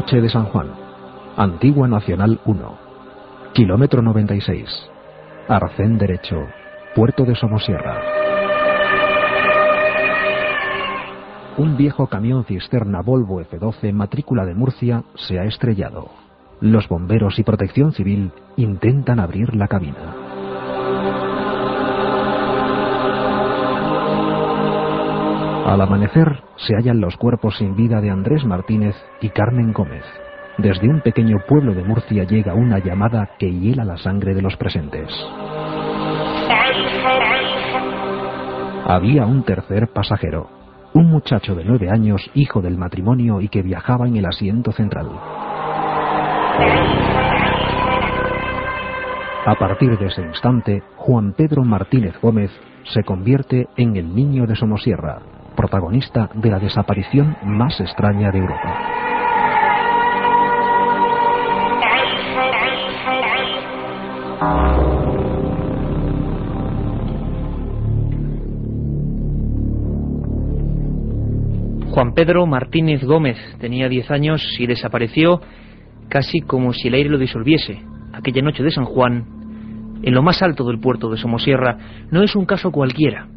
Noche de San Juan, Antigua Nacional 1, kilómetro 96, Arcén Derecho, Puerto de Somosierra. Un viejo camión cisterna Volvo F12 matrícula de Murcia se ha estrellado. Los bomberos y protección civil intentan abrir la cabina. Al amanecer se hallan los cuerpos sin vida de Andrés Martínez y Carmen Gómez. Desde un pequeño pueblo de Murcia llega una llamada que hiela la sangre de los presentes. Había un tercer pasajero, un muchacho de nueve años, hijo del matrimonio y que viajaba en el asiento central. A partir de ese instante, Juan Pedro Martínez Gómez se convierte en el niño de Somosierra, protagonista de la desaparición más extraña de Europa. Juan Pedro Martínez Gómez tenía 10 años y desapareció casi como si el aire lo disolviese. Aquella noche de San Juan, en lo más alto del puerto de Somosierra, no es un caso cualquiera.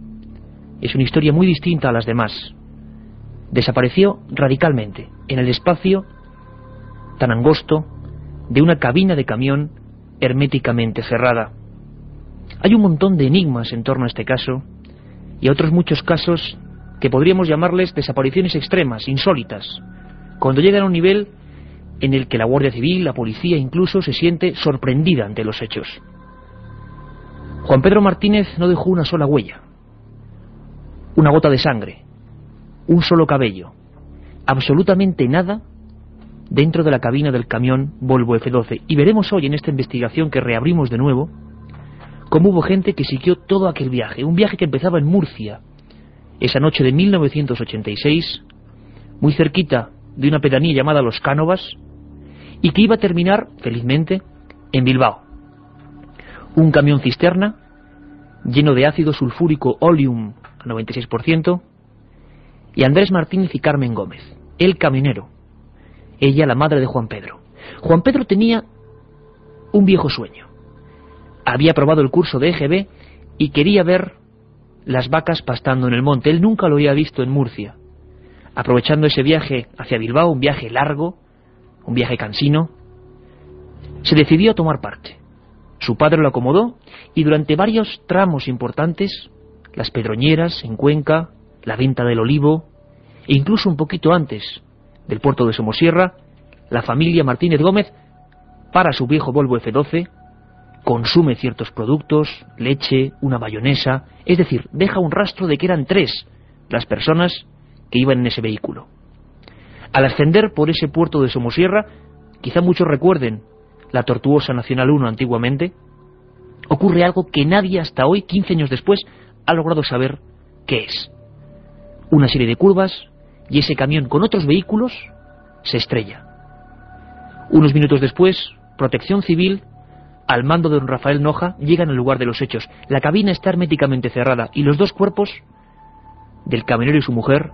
Es una historia muy distinta a las demás. Desapareció radicalmente en el espacio tan angosto de una cabina de camión herméticamente cerrada. Hay un montón de enigmas en torno a este caso y a otros muchos casos que podríamos llamarles desapariciones extremas, insólitas, cuando llegan a un nivel en el que la Guardia Civil, la policía incluso se siente sorprendida ante los hechos. Juan Pedro Martínez no dejó una sola huella, una gota de sangre, un solo cabello, absolutamente nada dentro de la cabina del camión Volvo F12. Y veremos hoy en esta investigación que reabrimos de nuevo cómo hubo gente que siguió todo aquel viaje, un viaje que empezaba en Murcia, esa noche de 1986, muy cerquita de una pedanía llamada Los Cánovas, y que iba a terminar, felizmente, en Bilbao. Un camión cisterna lleno de ácido sulfúrico oleum 96%, y Andrés Martínez y Carmen Gómez, el camionero, ella la madre de Juan Pedro. Juan Pedro tenía un viejo sueño. Había aprobado el curso de EGB y quería ver las vacas pastando en el monte. Él nunca lo había visto en Murcia. Aprovechando ese viaje hacia Bilbao, un viaje largo, un viaje cansino, se decidió a tomar parte. Su padre lo acomodó y durante varios tramos importantes, las pedroñeras en Cuenca, la venta del olivo, e incluso un poquito antes del puerto de Somosierra, la familia Martínez Gómez para su viejo Volvo F12 consume ciertos productos, leche, una mayonesa, es decir, deja un rastro de que eran tres las personas que iban en ese vehículo. Al ascender por ese puerto de Somosierra, quizá muchos recuerden la tortuosa Nacional 1 antiguamente, ocurre algo que nadie hasta hoy, 15 años después, ha logrado saber qué es. Una serie de curvas y ese camión con otros vehículos se estrella. Unos minutos después, Protección Civil al mando de don Rafael Noja, llegan al lugar de los hechos. La cabina está herméticamente cerrada y los dos cuerpos del camionero y su mujer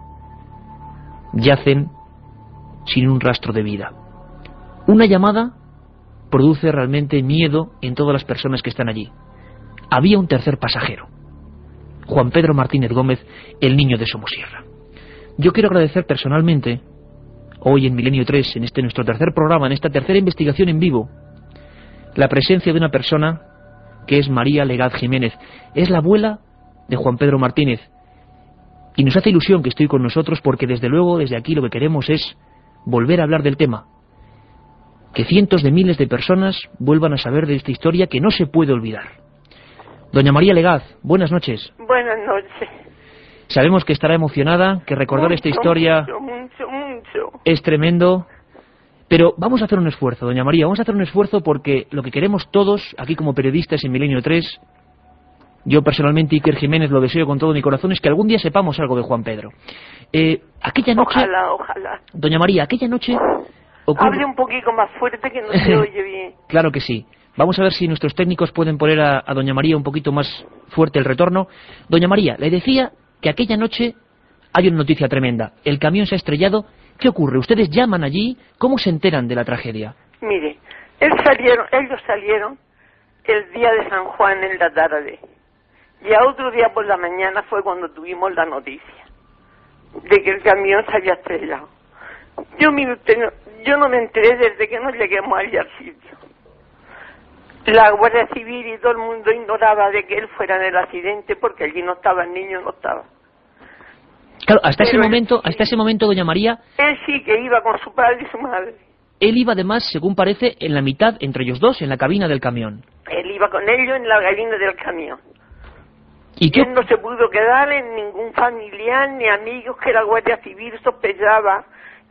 yacen sin un rastro de vida. Una llamada produce realmente miedo en todas las personas que están allí. Había un tercer pasajero, Juan Pedro Martínez Gómez, el niño de Somosierra. Yo quiero agradecer personalmente, hoy en Milenio 3, en este nuestro tercer programa, en esta tercera investigación en vivo, la presencia de una persona que es María Legaz Jiménez. Es la abuela de Juan Pedro Martínez. Y nos hace ilusión que estoy con nosotros porque desde luego desde aquí lo que queremos es volver a hablar del tema. Que cientos de miles de personas vuelvan a saber de esta historia que no se puede olvidar. Doña María Legaz, buenas noches. Buenas noches. Sabemos que estará emocionada, que recordar esta historia Mucho, mucho, mucho. es tremendo. Pero vamos a hacer un esfuerzo, doña María, vamos a hacer un esfuerzo porque lo que queremos todos, aquí como periodistas en Milenio 3, yo personalmente, Iker Jiménez, lo deseo con todo mi corazón, es que algún día sepamos algo de Juan Pedro. Eh, aquella noche, Ojalá, ojalá. doña María, aquella noche ocurre... Hable un poquito más fuerte que no se oye bien. Claro que sí. Vamos a ver si nuestros técnicos pueden poner a, doña María un poquito más fuerte el retorno. Doña María, le decía que aquella noche hay una noticia tremenda. El camión se ha estrellado. ¿Qué ocurre? ¿Ustedes llaman allí? ¿Cómo se enteran de la tragedia? Mire, salieron, ellos salieron el día de San Juan en la tarde. Y a otro día por la mañana fue cuando tuvimos la noticia de que el camión se había estrellado. Yo, mire usted, yo no me enteré desde que no lleguemos allí al sitio. La Guardia Civil y todo el mundo ignoraba de que él fuera en el accidente porque allí no estaba, el niño no estaba. Claro, hasta ese momento, hasta ese momento, doña María, Él sí que iba con su padre y su madre. él iba además, según parece, en la mitad, entre ellos dos, en la cabina del camión. Él iba con ellos en la gallina del camión. ¿Y qué, Él no se pudo quedar en ningún familiar ni amigos que la Guardia Civil sospechaba.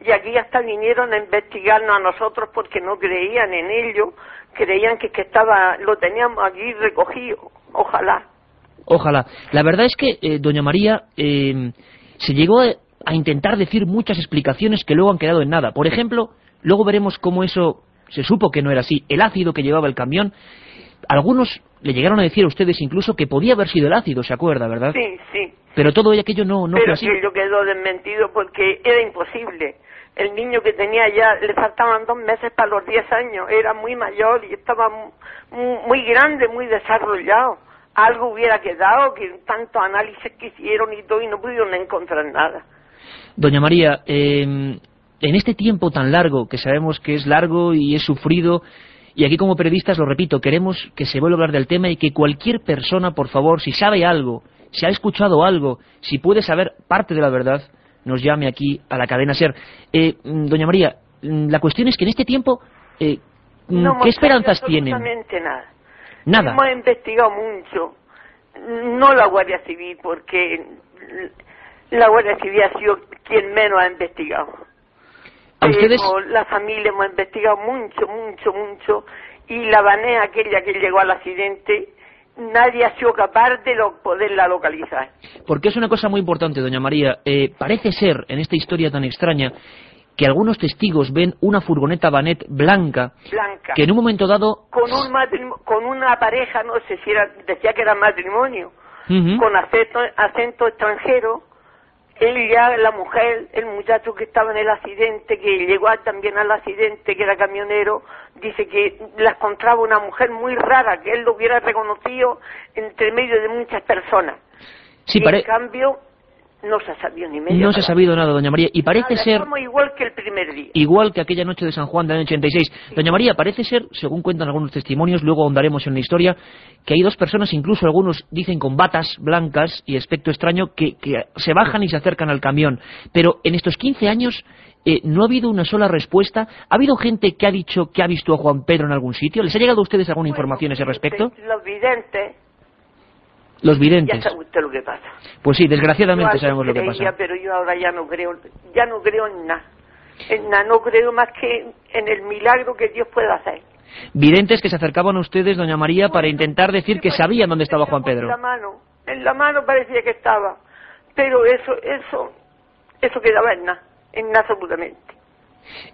Y aquí hasta vinieron a investigarnos a nosotros porque no creían en ello, creían que, que estaba, lo teníamos aquí recogido. Ojalá. Ojalá. La verdad es que, eh, doña María, eh, se llegó a, a intentar decir muchas explicaciones que luego han quedado en nada. Por ejemplo, luego veremos cómo eso se supo que no era así. El ácido que llevaba el camión, algunos le llegaron a decir a ustedes incluso que podía haber sido el ácido, ¿se acuerda, verdad? Sí, sí. Pero todo aquello no, no fue Pero así. aquello quedó desmentido porque era imposible. El niño que tenía ya, le faltaban dos meses para los diez años, era muy mayor y estaba mu- mu- muy grande, muy desarrollado. Algo hubiera quedado, que tantos análisis que hicieron y todo, y no pudieron encontrar nada. Doña María, eh, en este tiempo tan largo, que sabemos que es largo y es sufrido, y aquí como periodistas, lo repito, queremos que se vuelva a hablar del tema y que cualquier persona, por favor, si sabe algo, si ha escuchado algo, si puede saber parte de la verdad, nos llame aquí a la cadena SER. Eh, mm, doña María, mm, la cuestión es que en este tiempo, eh, mm, No ¿qué esperanzas tienen? absolutamente nada. Nada. Hemos investigado mucho. No la Guardia Civil, porque la Guardia Civil ha sido quien menos ha investigado. ¿A ustedes? La familia hemos investigado mucho, mucho, mucho. Y la banea aquella que llegó al accidente, nadie ha sido capaz de lo- poderla localizar. Porque es una cosa muy importante, doña María. Eh, parece ser, en esta historia tan extraña, que algunos testigos ven una furgoneta Banet blanca Blanca. que en un momento dado... Con, un con una pareja, no sé si era, decía que era matrimonio. Con acento, acento extranjero. Él ya, la mujer, el muchacho que estaba en el accidente, que llegó también al accidente, que era camionero, dice que la encontraba una mujer muy rara, que él lo hubiera reconocido entre medio de muchas personas. Sí, y pare- en cambio, no se ha sabido ni medio. no se ha sabido nada, doña María. Y parece Nada, ser igual que el primer día. igual que aquella noche de San Juan del año 86. Doña María, parece ser, según cuentan algunos testimonios, luego ahondaremos en la historia, que hay dos personas, incluso algunos dicen con batas blancas y aspecto extraño, que, que se bajan y se acercan al camión. Pero en estos 15 años eh, no ha habido una sola respuesta. ¿Ha habido gente que ha dicho que ha visto a Juan Pedro en algún sitio? ¿Les ha llegado a ustedes alguna información a ese respecto? Los videntes, ya sabe usted lo que pasa. Pues sí, Yo desgraciadamente antes sabemos lo que creía, pasa. pero yo ahora ya no creo, ya no creo en nada. En nada, no creo más que en el milagro que Dios pueda hacer. Videntes que se acercaban a ustedes, doña María, para intentar decir que sabían dónde estaba Juan Pedro. En la mano, en la mano parecía que estaba, pero eso, eso, eso quedaba en nada, en nada absolutamente.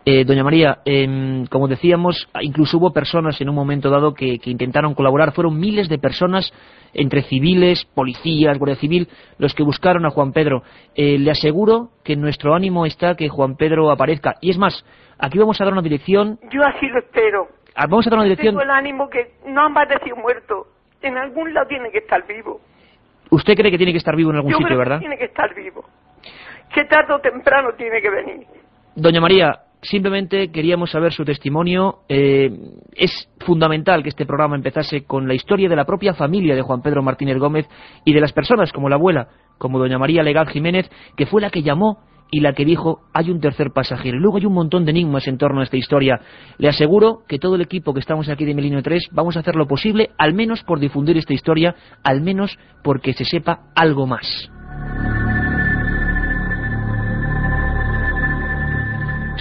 Eh, doña María, em, como decíamos, incluso hubo personas en un momento dado que, que intentaron colaborar. Fueron miles de personas, entre civiles, policías, guardia civil, los que buscaron a Juan Pedro. Eh, le aseguro que nuestro ánimo está que Juan Pedro aparezca. Y es más, aquí vamos a dar una dirección. Yo así lo espero. Ah, vamos a dar una dirección. Tengo el ánimo que no han aparecido muerto. En algún lado tiene que estar vivo. Usted cree que tiene que estar vivo en algún Yo sitio, creo ¿verdad? que tiene que estar vivo. Que tarde o temprano tiene que venir. Doña María, simplemente queríamos saber su testimonio. Eh, es fundamental que este programa empezase con la historia de la propia familia de Juan Pedro Martínez Gómez y de las personas como la abuela, como doña María Legal Jiménez, que fue la que llamó y la que dijo hay un tercer pasajero. Y luego hay un montón de enigmas en torno a esta historia. Le aseguro que todo el equipo que estamos aquí de Milenio 3 vamos a hacer lo posible, al menos por difundir esta historia, al menos porque se sepa algo más.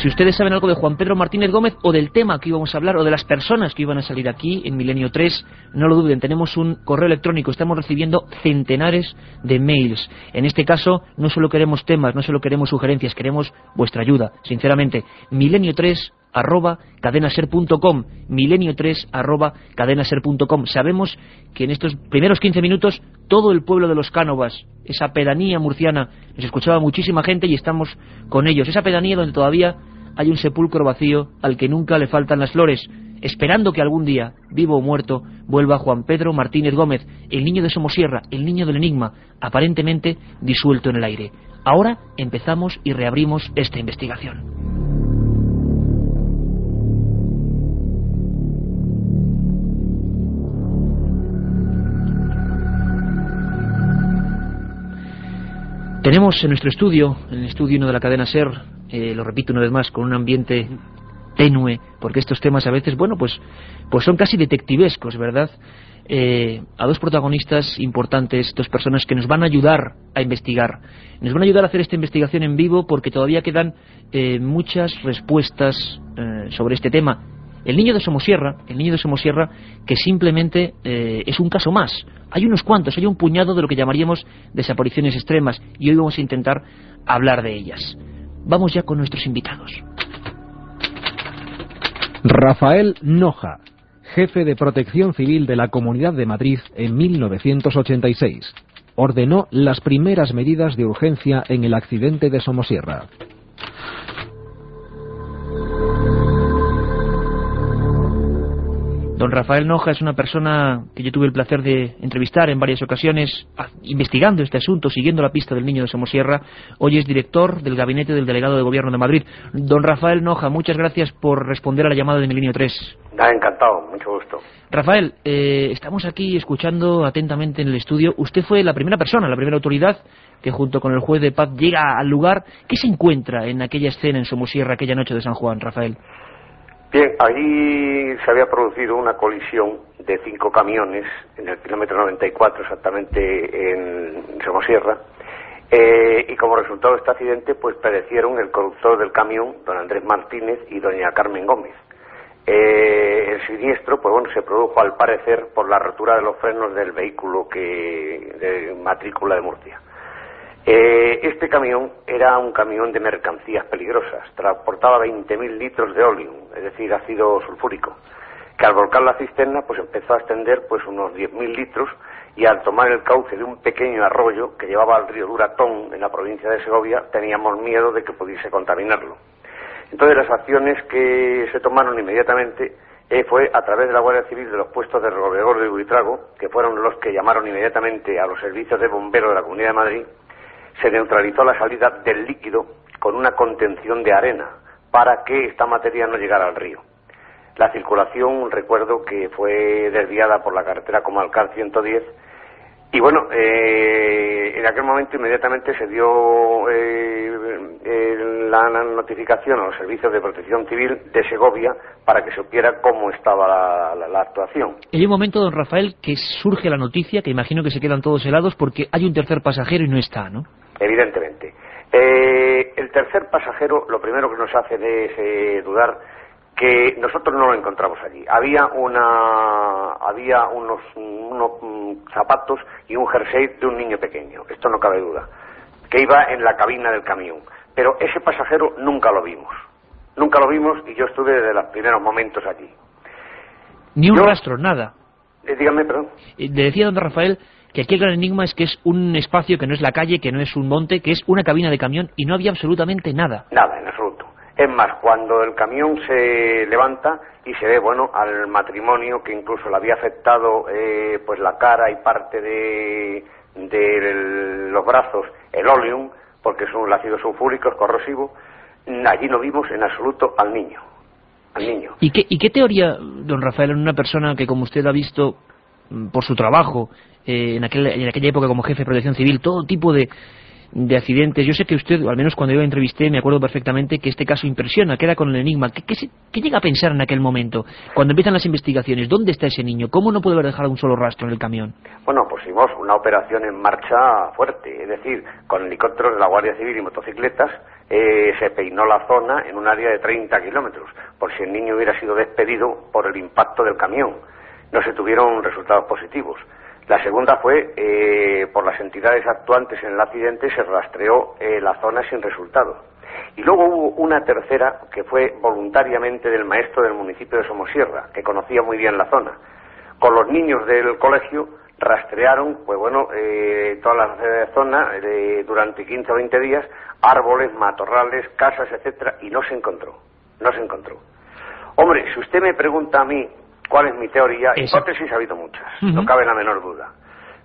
Si ustedes saben algo de Juan Pedro Martínez Gómez o del tema que íbamos a hablar o de las personas que iban a salir aquí en Milenio 3, no lo duden, tenemos un correo electrónico, estamos recibiendo centenares de mails. En este caso, no solo queremos temas, no solo queremos sugerencias, queremos vuestra ayuda, sinceramente. Milenio 3 arroba cadenaser.com milenio 3 arroba cadenaser.com sabemos que en estos primeros 15 minutos todo el pueblo de los Cánovas esa pedanía murciana nos escuchaba muchísima gente y estamos con ellos esa pedanía donde todavía hay un sepulcro vacío al que nunca le faltan las flores esperando que algún día, vivo o muerto, vuelva Juan Pedro Martínez Gómez, el niño de Somosierra, el niño del enigma, aparentemente disuelto en el aire. Ahora empezamos y reabrimos esta investigación. Tenemos en nuestro estudio, en el estudio 1 de la cadena SER, eh, lo repito una vez más, con un ambiente tenue, porque estos temas a veces, bueno, pues, pues son casi detectivescos, ¿verdad? Eh, a dos protagonistas importantes, dos personas que nos van a ayudar a investigar. Nos van a ayudar a hacer esta investigación en vivo porque todavía quedan eh, muchas respuestas eh, sobre este tema. El niño de Somosierra, el niño de Somosierra, que simplemente es un caso más. Hay unos cuantos, hay un puñado de lo que llamaríamos desapariciones extremas y hoy vamos a intentar hablar de ellas. Vamos ya con nuestros invitados. Rafael Noja, jefe de protección civil de la Comunidad de Madrid en 1986. Ordenó las primeras medidas de urgencia en el accidente de Somosierra. Don Rafael Noja es una persona que yo tuve el placer de entrevistar en varias ocasiones, investigando este asunto, siguiendo la pista del niño de Somosierra. Hoy es director del gabinete del delegado de gobierno de Madrid. Don Rafael Noja, muchas gracias por responder a la llamada de Milenio 3. Ah, encantado, mucho gusto. Rafael, eh, estamos aquí escuchando atentamente en el estudio. Usted fue la primera persona, la primera autoridad que junto con el juez de paz llega al lugar. ¿Qué se encuentra en aquella escena en Somosierra, aquella noche de San Juan, Rafael? Bien, allí se había producido una colisión de cinco camiones en el kilómetro 94, exactamente en Somosierra, eh, y como resultado de este accidente, pues perecieron el conductor del camión, don Andrés Martínez, y doña Carmen Gómez. Eh, el siniestro, pues bueno, se produjo al parecer por la rotura de los frenos del vehículo que de matrícula de Murcia. Eh, este camión era un camión de mercancías peligrosas, transportaba 20.000 litros de óleo, es decir, ácido sulfúrico, que al volcar la cisterna pues empezó a extender pues unos 10.000 litros y al tomar el cauce de un pequeño arroyo que llevaba al río Duratón en la provincia de Segovia teníamos miedo de que pudiese contaminarlo. Entonces las acciones que se tomaron inmediatamente eh, fue a través de la Guardia Civil de los puestos de Robregordo y Buitrago, que fueron los que llamaron inmediatamente a los servicios de bomberos de la Comunidad de Madrid, se neutralizó la salida del líquido con una contención de arena para que esta materia no llegara al río. La circulación, recuerdo que fue desviada por la carretera Comalcal 110 y bueno, eh, en aquel momento inmediatamente se dio eh, la notificación a los servicios de protección civil de Segovia para que supiera cómo estaba la, la- actuación. Hay un momento, don Rafael, que surge la noticia, que imagino que se quedan todos helados porque hay un tercer pasajero y no está, ¿no? Evidentemente. Eh, el tercer pasajero, lo primero que nos hace es eh, dudar que nosotros no lo encontramos allí. Había una, había unos, unos mm, zapatos y un jersey de un niño pequeño. Esto no cabe duda. Que iba en la cabina del camión. Pero ese pasajero nunca lo vimos. Nunca lo vimos y yo estuve desde los primeros momentos allí. Ni un Yo- rastro, nada. Eh, dígame, perdón. Eh, Le decía don Rafael que aquí el gran enigma es que es un espacio que no es la calle, que no es un monte, que es una cabina de camión y no había absolutamente nada. Nada, en absoluto. Es más, cuando el camión se levanta y se ve, bueno, al matrimonio que incluso le había afectado eh, pues la cara y parte de, de los brazos el oleum, porque es un ácido sulfúrico, es corrosivo, allí no vimos en absoluto al niño. Al niño. ¿Y qué, ¿Y qué teoría, don Rafael, en una persona que, como usted ha visto por su trabajo, eh, en, aquel, aquella época como jefe de protección civil, todo tipo de, de accidentes. Yo sé que usted, al menos cuando yo lo entrevisté, me acuerdo perfectamente que este caso impresiona, queda con el enigma. ¿Qué, qué, llega a pensar en aquel momento? Cuando empiezan las investigaciones, ¿dónde está ese niño? ¿Cómo no puede haber dejado un solo rastro en el camión? Bueno, pusimos una operación en marcha fuerte, es decir, con helicópteros de la Guardia Civil y motocicletas eh, se peinó la zona en un área de 30 kilómetros, por si el niño hubiera sido despedido por el impacto del camión. No se tuvieron resultados positivos. La segunda fue, eh, por las entidades actuantes en el accidente, se rastreó eh, la zona sin resultado. Y luego hubo una tercera que fue voluntariamente del maestro del municipio de Somosierra, que conocía muy bien la zona. Con los niños del colegio rastrearon, pues bueno, eh, toda la zona durante 15 o 20 días, árboles, matorrales, casas, etcétera, y no se encontró. No se encontró. Hombre, si usted me pregunta a mí cuál es mi teoría. Hipótesis ha habido muchas, no cabe la menor duda.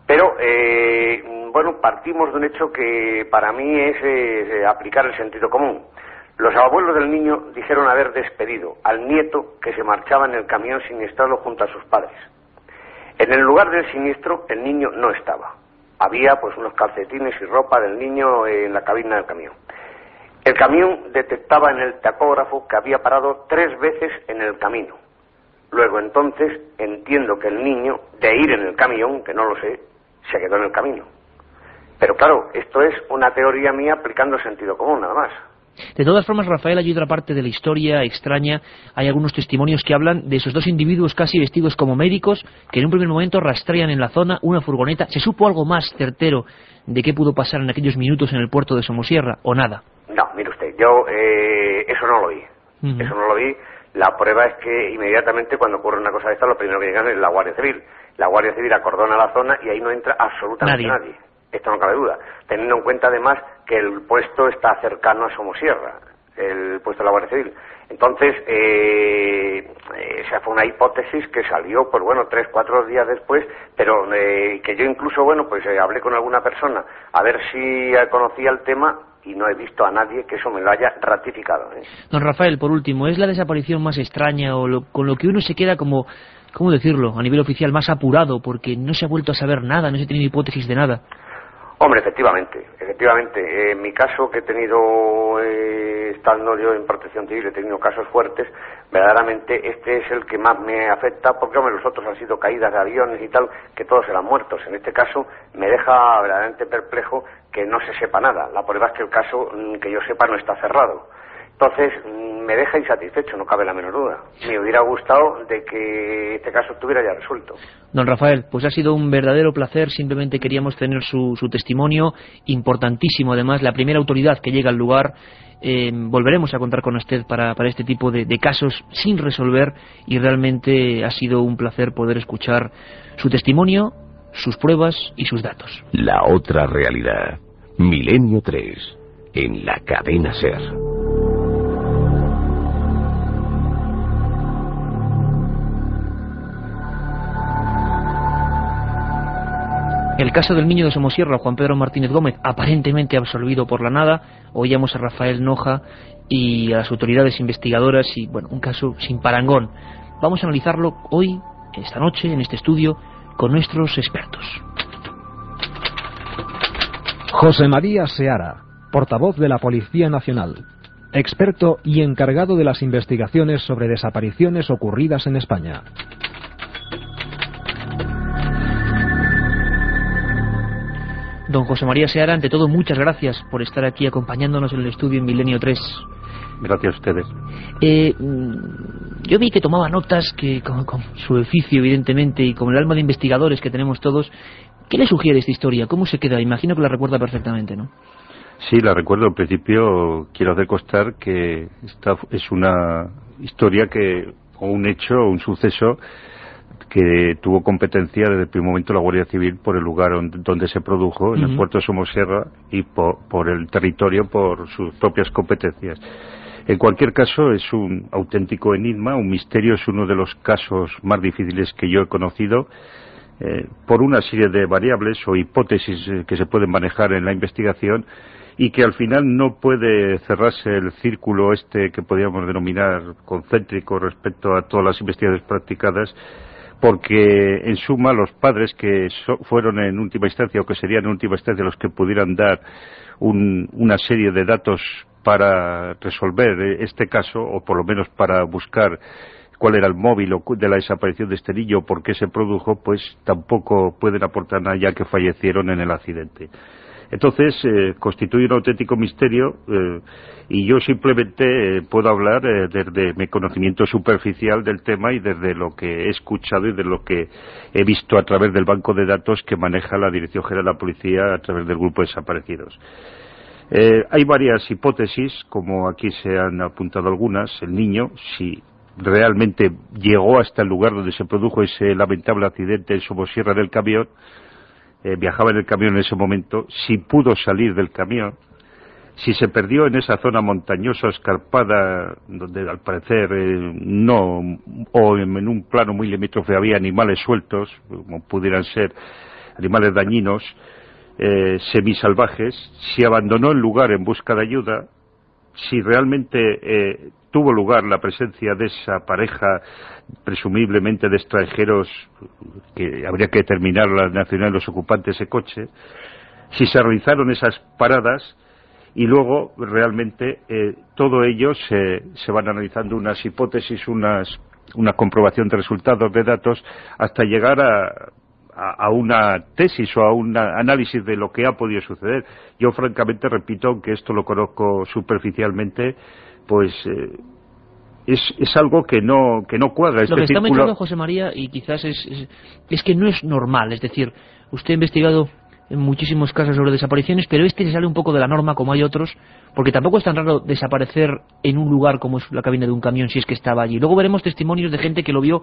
Pero, eh, bueno, partimos de un hecho que para mí es eh, aplicar el sentido común. Los abuelos del niño dijeron haber despedido al nieto que se marchaba en el camión siniestrado junto a sus padres. En el lugar del siniestro, el niño no estaba. Había pues unos calcetines y ropa del niño en la cabina del camión. El camión detectaba en el tacógrafo que había parado tres veces en el camino Luego entonces entiendo que el niño, de ir en el camión, que no lo sé, se quedó en el camino. Pero claro, esto es una teoría mía aplicando sentido común, nada más. De todas formas, Rafael, hay otra parte de la historia extraña. Hay algunos testimonios que hablan de esos dos individuos casi vestidos como médicos que en un primer momento rastrean en la zona una furgoneta. ¿Se supo algo más certero de qué pudo pasar en aquellos minutos en el puerto de Somosierra o nada? No, mire usted, yo eh, eso no lo vi. Eso no lo vi la prueba es que inmediatamente cuando ocurre una cosa de esta, lo primero que llegan es la Guardia Civil. La Guardia Civil acordona la zona y ahí no entra absolutamente nadie. Esto no cabe duda. Teniendo en cuenta además que el puesto está cercano a Somosierra, el puesto de la Guardia Civil. Entonces, eh, eh, esa fue una hipótesis que salió, pues bueno, tres, cuatro días después, pero eh, que yo incluso, bueno, pues eh, hablé con alguna persona a ver si conocía el tema y no he visto a nadie que eso me lo haya ratificado. ¿eh? Don Rafael, por último, ¿es la desaparición más extraña o con lo que uno se queda como, ¿cómo decirlo?, a nivel oficial más apurado porque no se ha vuelto a saber nada, no se tiene hipótesis de nada? Hombre, efectivamente, efectivamente. En mi caso, que he tenido, eh, estando yo en protección civil, he tenido casos fuertes, verdaderamente este es el que más me afecta, porque hombre, los otros han sido caídas de aviones y tal, que todos eran muertos. En este caso, me deja verdaderamente perplejo que no se sepa nada. La prueba es que el caso, mm, que yo sepa, no está cerrado. Entonces, me deja insatisfecho, no cabe la menor duda. Me hubiera gustado de que este caso estuviera ya resuelto. Don Rafael, pues ha sido un verdadero placer, simplemente queríamos tener su, testimonio, importantísimo además, la primera autoridad que llega al lugar. Eh, volveremos a contar con usted para, este tipo de, de casos sin resolver y realmente ha sido un placer poder escuchar su testimonio, sus pruebas y sus datos. La otra realidad. Milenio 3. En la cadena Ser. El caso del niño de Somosierra, Juan Pedro Martínez Gómez, aparentemente absolvido por la nada. Oíamos a Rafael Noja y a las autoridades investigadoras y, bueno, un caso sin parangón. Vamos a analizarlo hoy, esta noche, en este estudio, con nuestros expertos. José María Seara, portavoz de la Policía Nacional, experto y encargado de las investigaciones sobre desapariciones ocurridas en España. Don José María Seara, ante todo, muchas gracias por estar aquí acompañándonos en el estudio en Milenio 3. Gracias a ustedes. Eh, yo vi que tomaba notas que, con, su oficio, evidentemente, y con el alma de investigadores que tenemos todos, ¿qué le sugiere esta historia? ¿Cómo se queda? Imagino que la recuerda perfectamente, ¿no? Sí, la recuerdo. En principio, quiero hacer constar que esta es una historia que, o un hecho, o un suceso que tuvo competencia desde el primer momento la Guardia Civil por el lugar donde se produjo, en el puerto de Somosierra, y por, el territorio por sus propias competencias. En cualquier caso, es un auténtico enigma, un misterio, es uno de los casos más difíciles que yo he conocido. Eh, por una serie de variables o hipótesis eh, que se pueden manejar en la investigación y que al final no puede cerrarse el círculo este que podríamos denominar concéntrico respecto a todas las investigaciones practicadas porque en suma los padres que fueron en última instancia o que serían en última instancia los que pudieran dar una serie de datos para resolver este caso o por lo menos para buscar cuál era el móvil de la desaparición de este niño o por qué se produjo, pues tampoco pueden aportar nada ya que fallecieron en el accidente. Entonces, eh, constituye un auténtico misterio eh, y yo simplemente eh, puedo hablar desde mi conocimiento superficial del tema y desde lo que he escuchado y de lo que he visto a través del banco de datos que maneja la Dirección General de la Policía a través del grupo de desaparecidos. hay varias hipótesis, como aquí se han apuntado algunas. El niño, si realmente llegó hasta el lugar donde se produjo ese lamentable accidente en Somosierra del camión, eh, viajaba en el camión en ese momento, si pudo salir del camión, si se perdió en esa zona montañosa, escarpada, donde al parecer eh, no, o en, un plano muy limítrofe había animales sueltos, como pudieran ser animales dañinos, eh, semisalvajes, si abandonó el lugar en busca de ayuda, si realmente tuvo lugar la presencia de esa pareja presumiblemente de extranjeros que habría que determinar la nacionalidad de los ocupantes de coche, si se realizaron esas paradas y luego realmente eh, todo ello se, se van analizando unas hipótesis, unas, una comprobación de resultados de datos hasta llegar a, a, una tesis o a un análisis de lo que ha podido suceder. Yo francamente repito, aunque esto lo conozco superficialmente, pues eh, es, es, algo que no, que no cuadra. Este lo que está mencionando José María, y quizás es, es, es, que no es normal, es decir, usted ha investigado en muchísimos casos sobre desapariciones, pero este se sale un poco de la norma como hay otros, porque tampoco es tan raro desaparecer en un lugar como es la cabina de un camión si es que estaba allí. Luego veremos testimonios de gente que lo vio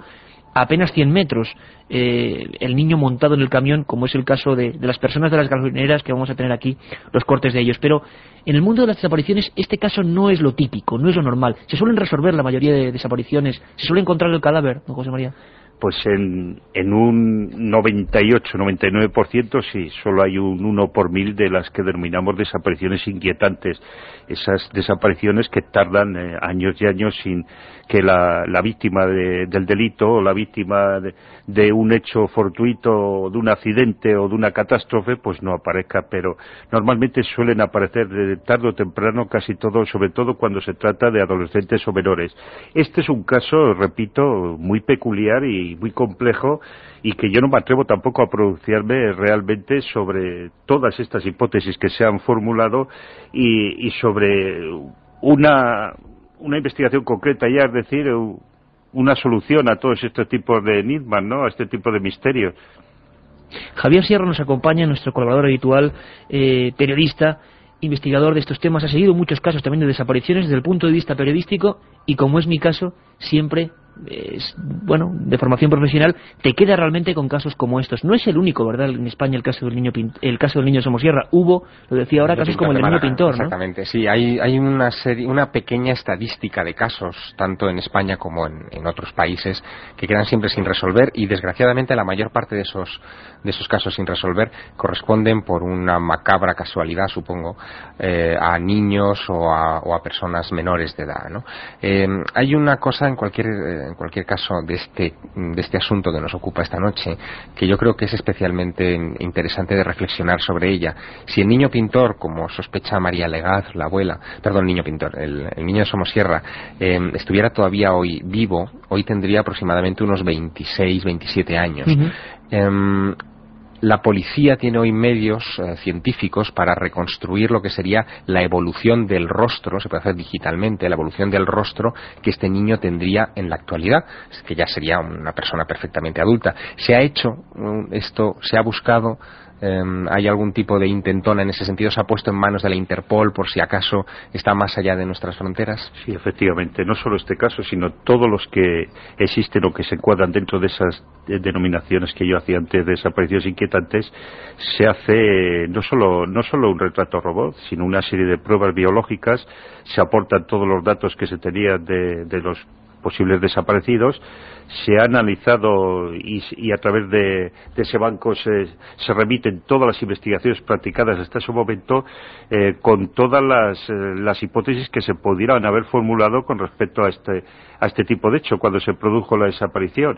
a apenas 100 metros, eh, el niño montado en el camión, como es el caso de, de, las personas de las gasolineras que vamos a tener aquí, los cortes de ellos. Pero en el mundo de las desapariciones este caso no es lo típico, no es lo normal. Se suelen resolver la mayoría de desapariciones, se suele encontrar el cadáver, ¿no, José María? Pues en, en un 98-99% sí, solo hay un 1 por mil de las que denominamos desapariciones inquietantes. Esas desapariciones que tardan eh, años y años sin que la, la víctima del delito o la víctima de, un hecho fortuito o de un accidente o de una catástrofe pues no aparezca, pero normalmente suelen aparecer de tarde o temprano casi todo, sobre todo cuando se trata de adolescentes o menores. Este es un caso, repito, muy peculiar y muy complejo y que yo no me atrevo tampoco a pronunciarme realmente sobre todas estas hipótesis que se han formulado y, sobre una, una investigación concreta ya, es decir, una solución a todos estos tipos de enigmas, ¿no? A este tipo de misterios. Javier Sierra nos acompaña, nuestro colaborador habitual, eh, periodista, investigador de estos temas, ha seguido muchos casos también de desapariciones desde el punto de vista periodístico y, como es mi caso, siempre es, bueno, de formación profesional, te queda realmente con casos como estos. No es el único, ¿verdad? En España el caso del niño el caso del niño Somosierra. Hubo, lo decía ahora, casos como el del niño pintor, Exactamente, sí. Hay, hay una, serie, una pequeña estadística de casos, tanto en España como en, en, otros países, que quedan siempre sin resolver y, desgraciadamente, la mayor parte de esos, de esos casos sin resolver corresponden, por una macabra casualidad, supongo, eh, a niños o a, o a, personas menores de edad, ¿no? Eh, hay una cosa en cualquier eh, en cualquier caso, de este, de este asunto que nos ocupa esta noche, que yo creo que es especialmente interesante de reflexionar sobre ella. Si el niño pintor, como sospecha María Legaz, la abuela, perdón, niño pintor, el, niño de Somosierra, eh, estuviera todavía hoy vivo, hoy tendría aproximadamente unos 26, 27 años la policía tiene hoy medios eh, científicos para reconstruir lo que sería la evolución del rostro, se puede hacer digitalmente, la evolución del rostro que este niño tendría en la actualidad, que ya sería una persona perfectamente adulta. Se ha hecho esto, se ha buscado Em, ¿Hay algún tipo de intentona en ese sentido? ¿Se ha puesto en manos de la Interpol por si acaso está más allá de nuestras fronteras? Sí, efectivamente. No solo este caso, sino todos los que existen o que se encuadran dentro de esas denominaciones que yo hacía antes de desapariciones inquietantes, se hace no solo, no solo un retrato robot, sino una serie de pruebas biológicas, se aportan todos los datos que se tenían de, de los posibles desaparecidos, se ha analizado y, a través de, ese banco se, remiten todas las investigaciones practicadas hasta ese momento eh, con todas las, eh, las, hipótesis que se pudieran haber formulado con respecto a este, a este tipo de hecho cuando se produjo la desaparición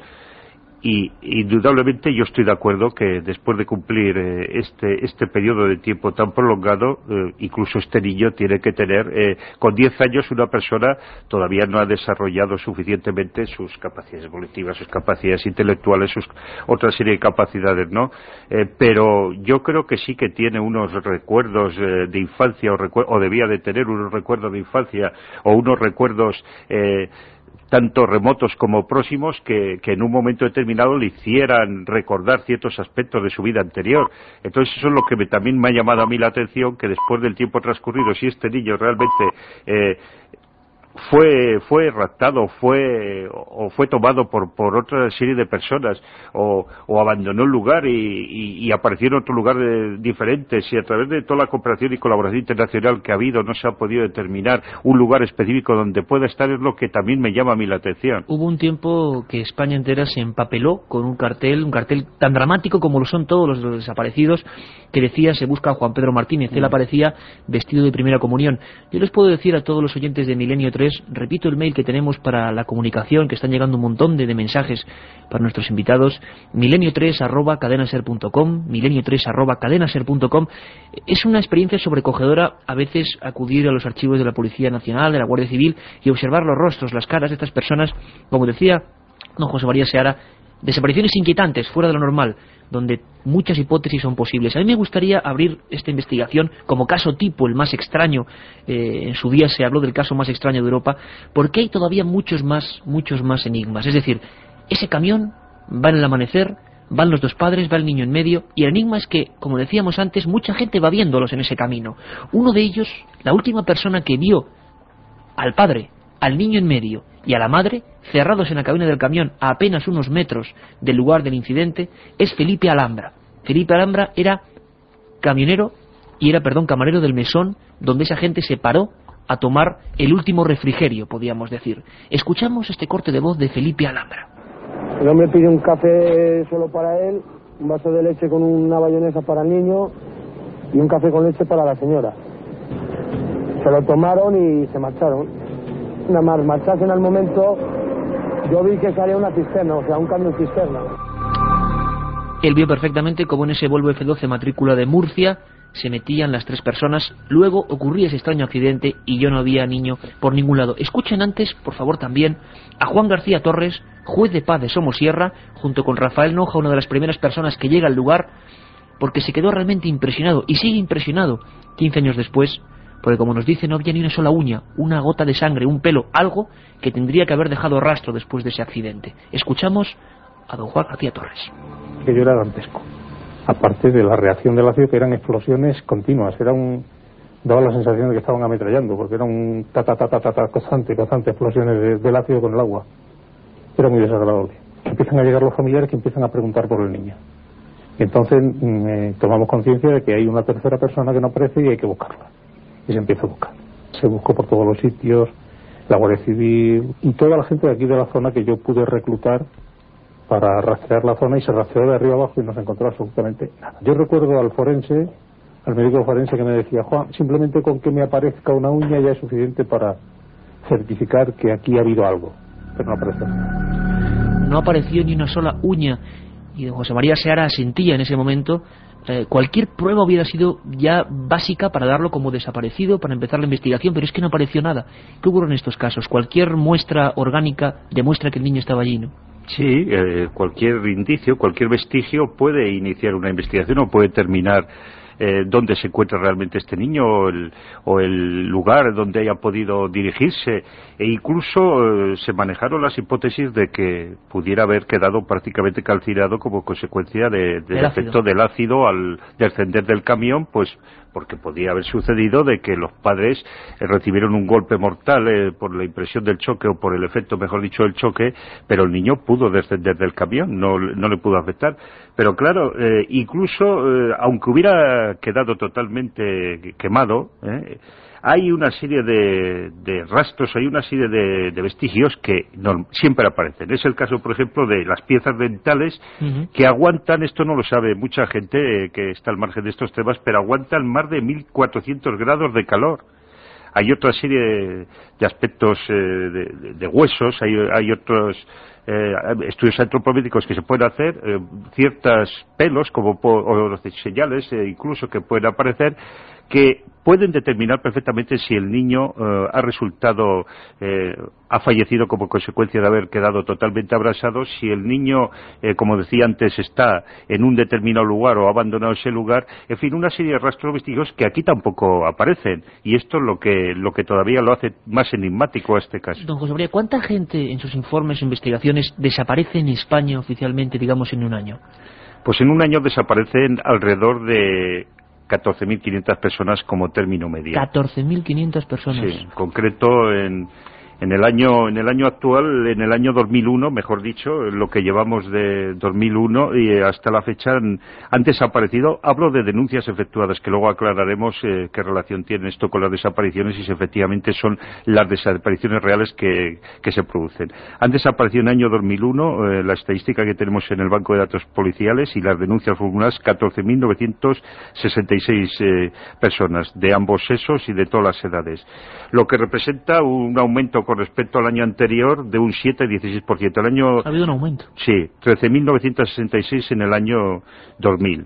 y indudablemente yo estoy de acuerdo que después de cumplir eh, este, este periodo de tiempo tan prolongado, eh, incluso este niño tiene que tener, eh, con 10 años una persona todavía no ha desarrollado suficientemente sus capacidades cognitivas, sus capacidades intelectuales, sus otra serie de capacidades, ¿no? pero yo creo que sí que tiene unos recuerdos de infancia o, o, debía de tener unos recuerdos de infancia o unos recuerdos tanto remotos como próximos que, en un momento determinado le hicieran recordar ciertos aspectos de su vida anterior. Entonces eso es lo que también me ha llamado a mí la atención, que después del tiempo transcurrido, si este niño realmente eh, fue fue raptado fue o fue tomado por por otra serie de personas o, o abandonó el lugar y, y, apareció en otro lugar de, diferente si a través de toda la cooperación y colaboración internacional que ha habido no se ha podido determinar un lugar específico donde pueda estar es lo que también me llama a mí la atención. Hubo un tiempo que España entera se empapeló con un cartel un cartel tan dramático como lo son todos los, desaparecidos que decía se busca a Juan Pedro Martínez él mm. aparecía vestido de primera comunión. Yo les puedo decir a todos los oyentes de Milenio 3 repito el mail que tenemos para la comunicación, que están llegando un montón de, mensajes para nuestros invitados, milenio3 arroba cadenaser.com, milenio3 arroba. Es una experiencia sobrecogedora a veces acudir a los archivos de la Policía Nacional, de la Guardia Civil y observar los rostros, las caras de estas personas, como decía don José María Seara, desapariciones inquietantes, fuera de lo normal, donde muchas hipótesis son posibles. A mí me gustaría abrir esta investigación como caso tipo, el más extraño. Eh, en su día se habló del caso más extraño de Europa, porque hay todavía muchos más, muchos más enigmas. Es decir, ese camión va en el amanecer, van los dos padres, va el niño en medio, y el enigma es que, como decíamos antes, mucha gente va viéndolos en ese camino. Uno de ellos, la última persona que vio al padre, al niño en medio y a la madre, cerrados en la cabina del camión a apenas unos metros del lugar del incidente, es Felipe Alhambra. Felipe Alhambra era camionero y era, perdón, camarero del mesón donde esa gente se paró a tomar el último refrigerio, podríamos decir. Escuchamos este corte de voz de Felipe Alhambra. El hombre pide un café solo para él, un vaso de leche con una bayonesa para el niño y un café con leche para la señora. Se lo tomaron y se marcharon nada más marchasen al momento, yo vi que salía una cisterna, o sea, un cambio cisterna. Él vio perfectamente cómo en ese Volvo F12 matrícula de Murcia se metían las tres personas, luego ocurría ese extraño accidente y yo no había niño por ningún lado. Escuchen antes, por favor, también a Juan García Torres, juez de paz de Somosierra, junto con Rafael Noja, una de las primeras personas que llega al lugar, porque se quedó realmente impresionado y sigue impresionado 15 años después porque como nos dice no había ni una sola uña, una gota de sangre, un pelo, algo que tendría que haber dejado rastro después de ese accidente. Escuchamos a don Juan García Torres. Aquello era dantesco. Aparte de la reacción del ácido, que eran explosiones continuas, era un daba la sensación de que estaban ametrallando, porque era un ta ta ta ta ta, constante, constante explosiones del ácido con el agua. Era muy desagradable. Empiezan a llegar los familiares que empiezan a preguntar por el niño. Y entonces mm, eh, tomamos conciencia de que hay una tercera persona que no aparece y hay que buscarla y se empieza a buscar. Se buscó por todos los sitios, la Guardia Civil y toda la gente de aquí de la zona que yo pude reclutar para rastrear la zona y se rastreó de arriba abajo y no se encontró absolutamente nada. Yo recuerdo al forense, al médico forense que me decía, Juan, simplemente con que me aparezca una uña ya es suficiente para certificar que aquí ha habido algo, pero no apareció. No apareció ni una sola uña y José María Seara sentía en ese momento eh, cualquier prueba hubiera sido ya básica para darlo como desaparecido, para empezar la investigación, pero es que no apareció nada. ¿Qué ocurre en estos casos? Cualquier muestra orgánica demuestra que el niño estaba allí, ¿no? Sí, eh, cualquier indicio, cualquier vestigio puede iniciar una investigación o puede terminar eh, dónde se encuentra realmente este niño o el, o el lugar donde haya podido dirigirse. E incluso eh, se manejaron las hipótesis de que pudiera haber quedado prácticamente calcinado como consecuencia del efecto del ácido al descender del camión, pues porque podía haber sucedido de que los padres eh, recibieron un golpe mortal eh, por la impresión del choque o por el efecto, mejor dicho, del choque, pero el niño pudo descender del camión, no, no le pudo afectar. Pero claro, eh, incluso aunque hubiera quedado totalmente quemado, hay una serie de, rastros, hay una serie de, vestigios que siempre aparecen. Es el caso, por ejemplo, de las piezas dentales que aguantan, esto no lo sabe mucha gente eh, que está al margen de estos temas, pero aguantan más de 1400 grados de calor. Hay otra serie de, aspectos eh, de, huesos, hay, otros eh, estudios antropométricos que se pueden hacer, ciertos pelos como o señales incluso que pueden aparecer que pueden determinar perfectamente si el niño eh, ha resultado, eh, ha fallecido como consecuencia de haber quedado totalmente abrasado, si el niño, eh, como decía antes, está en un determinado lugar o ha abandonado ese lugar, en fin, una serie de rastros vestigios que aquí tampoco aparecen. Y esto es lo que, lo que todavía lo hace más enigmático a este caso. Don José María, ¿cuánta gente en sus informes o investigaciones desaparece en España oficialmente, digamos, en un año? Pues en un año desaparecen alrededor de 14.500 personas como término medio. 14.500 personas. Sí, en concreto en en el año en el año actual en el año 2001 mejor dicho lo que llevamos de 2001 y hasta la fecha han, desaparecido. Hablo de denuncias efectuadas que luego aclararemos eh, qué relación tiene esto con las desapariciones y si efectivamente son las desapariciones reales que, se producen. Han desaparecido en el año 2001 eh, la estadística que tenemos en el banco de datos policiales y las denuncias formuladas 14.966 eh, personas de ambos sexos y de todas las edades lo que representa un aumento con respecto al año anterior de un 7-16%. El año, ha habido un aumento. Sí, 13.966 en el año 2000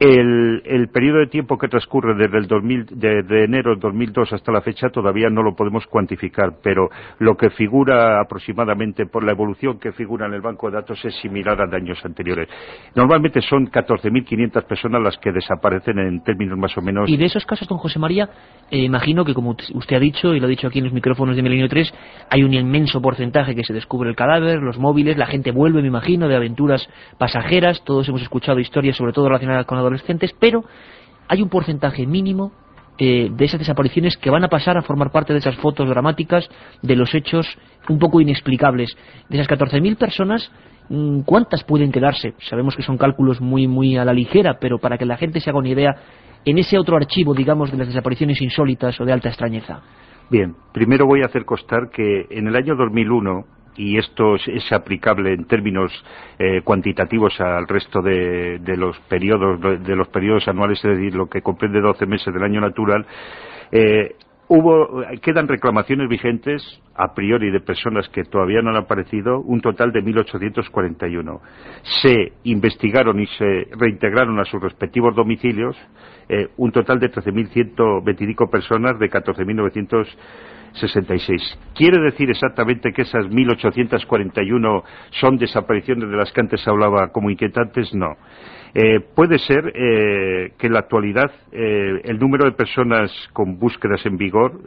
el, el, periodo de tiempo que transcurre desde el 2000, de, enero del 2002 hasta la fecha todavía no lo podemos cuantificar, pero lo que figura aproximadamente por la evolución que figura en el banco de datos es similar a de años anteriores. Normalmente son 14.500 personas las que desaparecen en términos más o menos. Y de esos casos, don José María, eh, imagino que como usted ha dicho y lo ha dicho aquí en los micrófonos de Milenio 3, hay un inmenso porcentaje que se descubre el cadáver, los móviles, la gente vuelve, me imagino, de aventuras pasajeras. Todos hemos escuchado historias, sobre todo relacionadas adolescentes, pero hay un porcentaje mínimo eh, de esas desapariciones que van a pasar a formar parte de esas fotos dramáticas de los hechos un poco inexplicables. De esas 14.000 personas, mm, ¿cuántas pueden quedarse? Sabemos que son cálculos muy, muy a la ligera, pero para que la gente se haga una idea, en ese otro archivo, digamos, de las desapariciones insólitas o de alta extrañeza. Bien, primero voy a hacer constar que en el año 2001 y esto es, aplicable en términos eh, cuantitativos al resto de, los periodos de los periodos anuales, es decir, lo que comprende 12 meses del año natural, eh, hubo quedan reclamaciones vigentes a priori de personas que todavía no han aparecido un total de 1841 se investigaron y se reintegraron a sus respectivos domicilios eh, un total de 13.125 personas de 14.900 66. ¿Quiere decir exactamente que esas 1.841 son desapariciones de las que antes hablaba como inquietantes? No. Eh, puede ser eh, que en la actualidad eh, el número de personas con búsquedas en vigor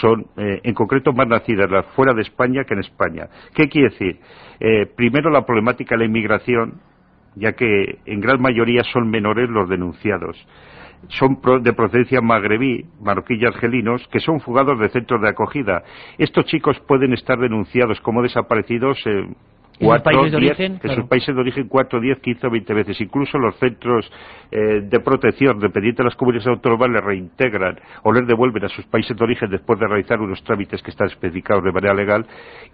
son en concreto más nacidas fuera de España que en España. ¿Qué quiere decir? primero la problemática de la inmigración, ya que en gran mayoría son menores los denunciados son de procedencia magrebí, marroquí y argelinos, que son fugados de centros de acogida. Estos chicos pueden estar denunciados como desaparecidos eh, cuatro, ¿En, diez, origen, en sus países de origen cuatro, diez, quince o veinte veces. Incluso los centros eh, de protección dependientes de las comunidades autónomas les reintegran o les devuelven a sus países de origen después de realizar unos trámites que están especificados de manera legal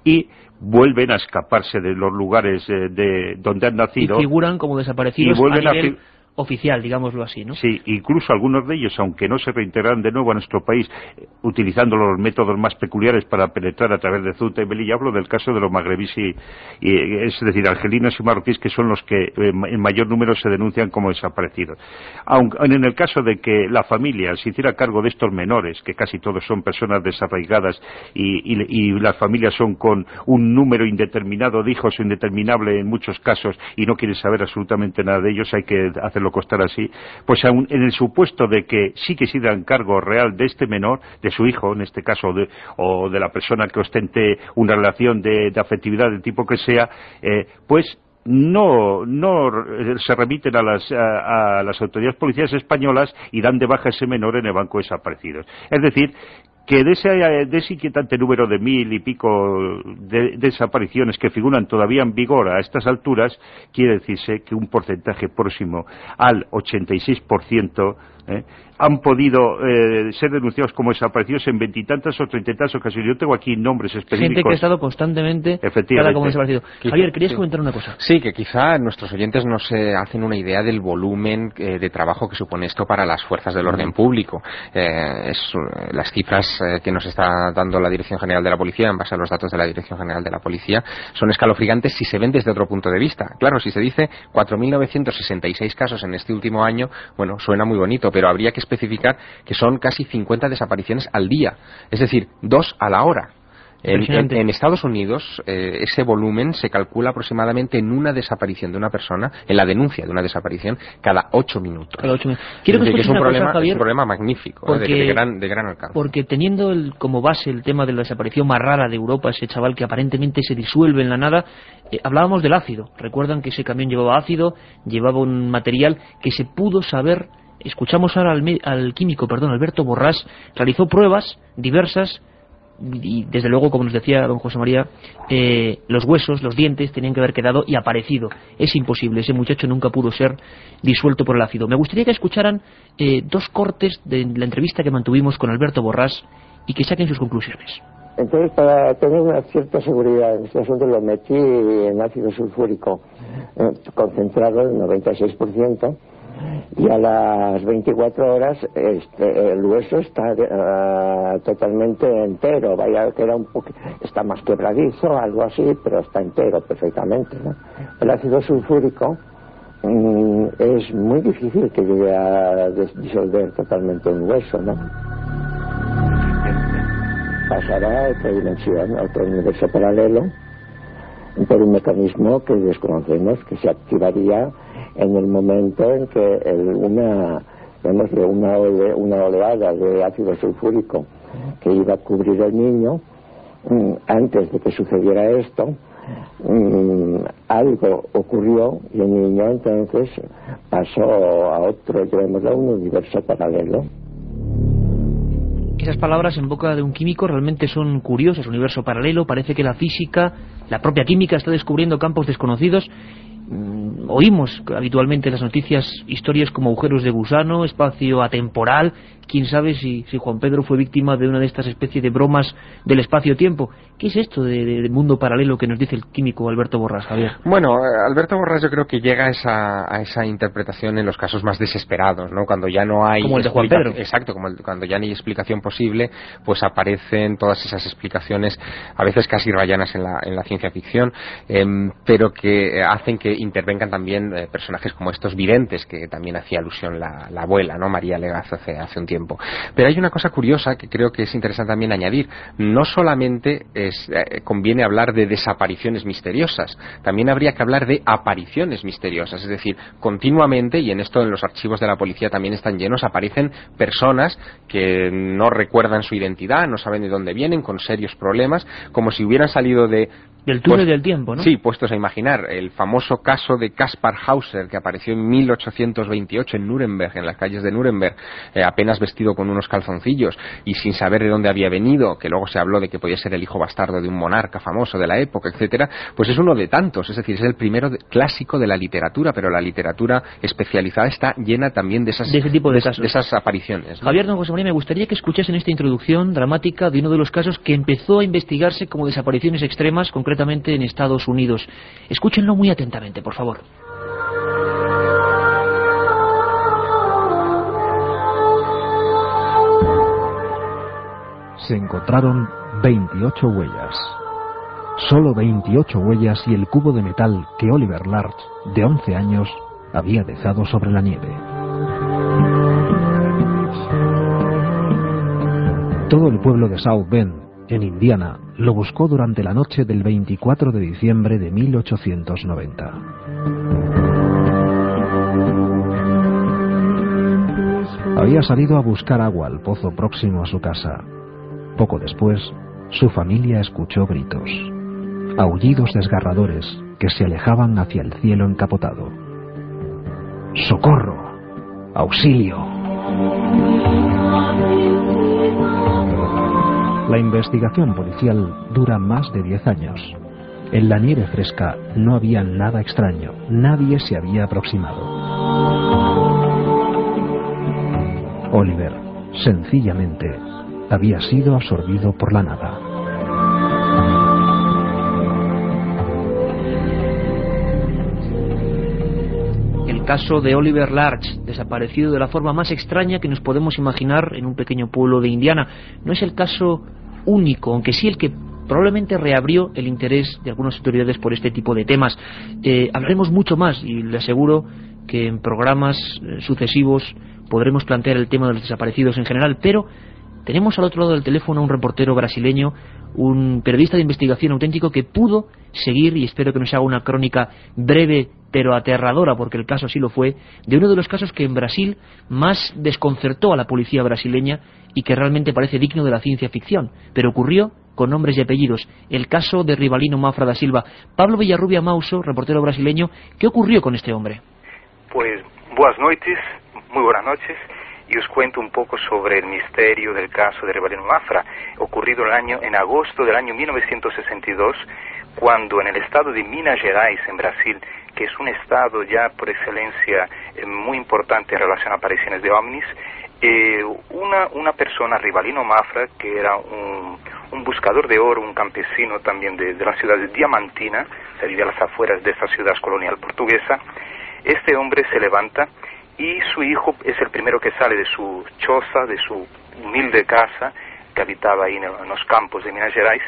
y vuelven a escaparse de los lugares eh, de donde han nacido. Y figuran como desaparecidos y vuelven a, oficial, digámoslo así, ¿no? Sí, incluso algunos de ellos, aunque no se reintegraran de nuevo a nuestro país, eh, utilizando los métodos más peculiares para penetrar a través de Ceuta y Melilla, hablo del caso de los magrebíes y, eh, es decir, argelinos y marroquíes, que son los que eh, en mayor número se denuncian como desaparecidos. Aunque, en el caso de que la familia se hiciera cargo de estos menores, que casi todos son personas desarraigadas y, y las familias son con un número indeterminado de hijos indeterminable en muchos casos y no quieren saber absolutamente nada de ellos, hay que hacer hacerlo costar así, pues aun en el supuesto de que sí que exista encargo real de este menor, de su hijo en este caso, o de la persona que ostente una relación de, afectividad del tipo que sea, eh, pues no, no se remiten a las, a, las autoridades policiales españolas y dan de baja ese menor en el banco de desaparecidos. Es decir, que de ese, de ese, inquietante número de mil y pico de, desapariciones que figuran todavía en vigor a estas alturas, quiere decirse que un porcentaje próximo al 86% ¿eh? Han podido eh, ser denunciados como desaparecidos en veintitantas o treinta y tantas ocasiones. Yo tengo aquí nombres específicos. Gente que ha estado constantemente cada como desaparecido. Javier, querías comentar una cosa. Sí, que quizá nuestros oyentes no se hacen una idea del volumen eh, de trabajo que supone esto para las fuerzas del orden público. Es, las cifras que nos está dando la Dirección General de la Policía, en base a los datos de la Dirección General de la Policía, son escalofriantes si se ven desde otro punto de vista. Claro, si se dice 4.966 casos en este último año, bueno, suena muy bonito, pero habría que especificar que son casi 50 desapariciones al día, es decir, dos a la hora. En, Estados Unidos eh, ese volumen se calcula aproximadamente en una desaparición de una persona, en la denuncia de una desaparición, cada ocho minutos. Quiero que, es, un problema, es un problema magnífico, ¿eh? de, gran, de, gran, alcance. Porque teniendo como base el tema de la desaparición más rara de Europa, ese chaval que aparentemente se disuelve en la nada, eh, hablábamos del ácido. Recuerdan que ese camión llevaba ácido, llevaba un material que se pudo saber escuchamos ahora al, químico, perdón, Alberto Borrás, realizó pruebas diversas y desde luego, como nos decía don José María, eh, los huesos, los dientes tenían que haber quedado y aparecido. Es imposible, ese muchacho nunca pudo ser disuelto por el ácido. Me gustaría que escucharan eh, dos cortes de la entrevista que mantuvimos con Alberto Borrás y que saquen sus conclusiones. Entonces, para tener una cierta seguridad en este asunto, lo metí en ácido sulfúrico eh, concentrado, el 96%, y a las 24 horas este, el hueso está uh, totalmente entero, vaya que era un poco, está más quebradizo, algo así, pero está entero perfectamente. ¿no? El ácido sulfúrico mm, es muy difícil que llegue a disolver totalmente un hueso, ¿no? Pasará a otra dimensión, a otro universo paralelo, por un mecanismo que desconocemos, que se activaría en el momento en que una, una, una oleada de ácido sulfúrico que iba a cubrir el niño, mm, antes de que sucediera esto, mm, algo ocurrió y el niño entonces pasó a otro, llamémoslo, a un universo paralelo. Esas palabras en boca de un químico realmente son curiosas, universo paralelo, parece que la física, la propia química está descubriendo campos desconocidos oímos habitualmente en las noticias historias como agujeros de gusano, espacio atemporal, quién sabe si, si Juan Pedro fue víctima de una de estas especies de bromas del espacio-tiempo. ¿Qué es esto de, mundo paralelo que nos dice el químico Alberto Borras, Javier? Bueno, eh, Alberto Borras yo creo que llega a esa, a esa interpretación en los casos más desesperados, ¿no? Cuando ya no hay... Como el de Juan Pedro. Exacto, como cuando ya no hay explicación posible, pues aparecen todas esas explicaciones, a veces casi rayanas en la, en la ciencia ficción, em, pero que hacen que intervengan también eh, personajes como estos videntes, que también hacía alusión la, abuela, ¿no? María Legaz hace, hace un tiempo. Pero hay una cosa curiosa que creo que es interesante también añadir. No solamente eh, conviene hablar de desapariciones misteriosas, también habría que hablar de apariciones misteriosas. Es decir, continuamente, y en esto en los archivos de la policía también están llenos, aparecen personas que no recuerdan su identidad, no saben de dónde vienen, con serios problemas, como si hubieran salido de del túnel pues, del tiempo, ¿no? Sí, puestos a imaginar. El famoso caso de Kaspar Hauser, que apareció en 1828 en Nuremberg, en las calles de Nuremberg, eh, apenas vestido con unos calzoncillos y sin saber de dónde había venido, que luego se habló de que podía ser el hijo bastardo de un monarca famoso de la época, etcétera, pues es uno de tantos. Es decir, es el primero clásico de la literatura, pero la literatura especializada está llena también de esas, de ese tipo de, casos. de esas apariciones. Javier Don José María, me gustaría que escuchasen esta introducción dramática de uno de los casos que empezó a investigarse como desapariciones extremas, concretamente en Estados Unidos. Escúchenlo muy atentamente, por favor. Se encontraron 28 huellas. Solo 28 huellas y el cubo de metal que Oliver Larch, de 11 años, había dejado sobre la nieve. Todo el pueblo de South Bend, en Indiana, lo buscó durante la noche del 24 de diciembre de 1890. Había salido a buscar agua al pozo próximo a su casa. Poco después, su familia escuchó gritos, aullidos desgarradores que se alejaban hacia el cielo encapotado. ¡Socorro! ¡Auxilio! La investigación policial dura más de 10 años. En la nieve fresca no había nada extraño, nadie se había aproximado. Oliver, sencillamente, había sido absorbido por la nada. El caso de Oliver Larch, desaparecido de la forma más extraña que nos podemos imaginar en un pequeño pueblo de Indiana, no es el caso único, aunque sí el que probablemente reabrió el interés de algunas autoridades por este tipo de temas. Eh, hablaremos mucho más y le aseguro que en programas eh, sucesivos podremos plantear el tema de los desaparecidos en general, pero tenemos al otro lado del teléfono a un reportero brasileño, un periodista de investigación auténtico que pudo seguir, y espero que nos haga una crónica breve pero aterradora, porque el caso así lo fue, de uno de los casos que en Brasil más desconcertó a la policía brasileña y que realmente parece digno de la ciencia ficción, pero ocurrió con nombres y apellidos, el caso de Rivalino Mafra da Silva. Pablo Villarrubia Mauso, reportero brasileño, ¿qué ocurrió con este hombre? Pues buenas noches, muy buenas noches y os cuento un poco sobre el misterio del caso de Rivalino Mafra, ocurrido el año, en agosto del año 1962, cuando en el estado de Minas Gerais, en Brasil, que es un estado ya por excelencia eh, muy importante en relación a apariciones de ovnis, eh, una, persona, Rivalino Mafra, que era un, buscador de oro, un campesino también de, de la ciudad de Diamantina, se vivía a las afueras de esta ciudad colonial portuguesa, este hombre se levanta y su hijo es el primero que sale de su choza, de su humilde casa que habitaba ahí en, los campos de Minas Gerais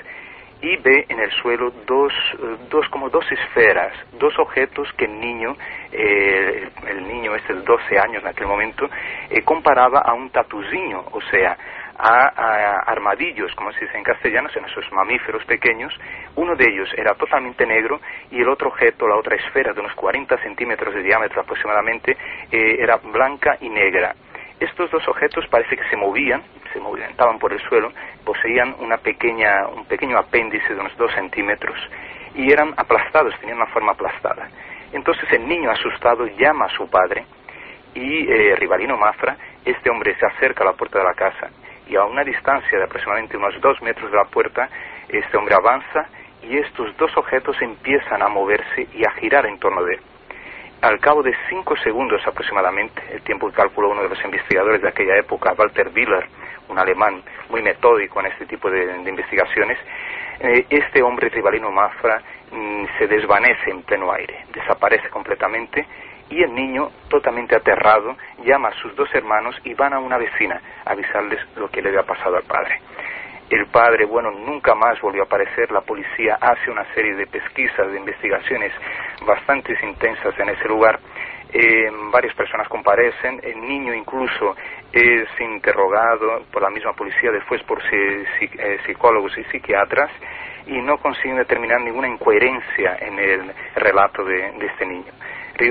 y ve en el suelo dos, eh, dos como dos esferas, dos objetos que el niño, eh, el niño este de 12 años en aquel momento, eh, comparaba a un tatuzinho, o sea, a, armadillos, como se dice en castellano, en esos mamíferos pequeños. Uno de ellos era totalmente negro y el otro objeto, la otra esfera de unos 40 centímetros de diámetro aproximadamente, eh, era blanca y negra. Estos dos objetos parece que se movían, se movimentaban por el suelo, poseían una pequeña, un pequeño apéndice de unos 2 centímetros y eran aplastados, tenían una forma aplastada. Entonces el niño asustado llama a su padre y eh, Rivalino Mafra, este hombre se acerca a la puerta de la casa y a una distancia de aproximadamente unos dos metros de la puerta, este hombre avanza y estos dos objetos empiezan a moverse y a girar en torno de él. Al cabo de cinco segundos aproximadamente, el tiempo que calculó uno de los investigadores de aquella época, Walter Willer, un alemán muy metódico en este tipo de, investigaciones, eh, este hombre Rivalino Mafra mm, se desvanece en pleno aire, desaparece completamente y el niño, totalmente aterrado, llama a sus dos hermanos y van a una vecina a avisarles lo que le había pasado al padre. El padre, bueno, nunca más volvió a aparecer. La policía hace una serie de pesquisas, de investigaciones bastante intensas en ese lugar. Eh, varias personas comparecen. El niño incluso es interrogado por la misma policía, después por eh, psicólogos y psiquiatras, y no consiguen determinar ninguna incoherencia en el relato de este niño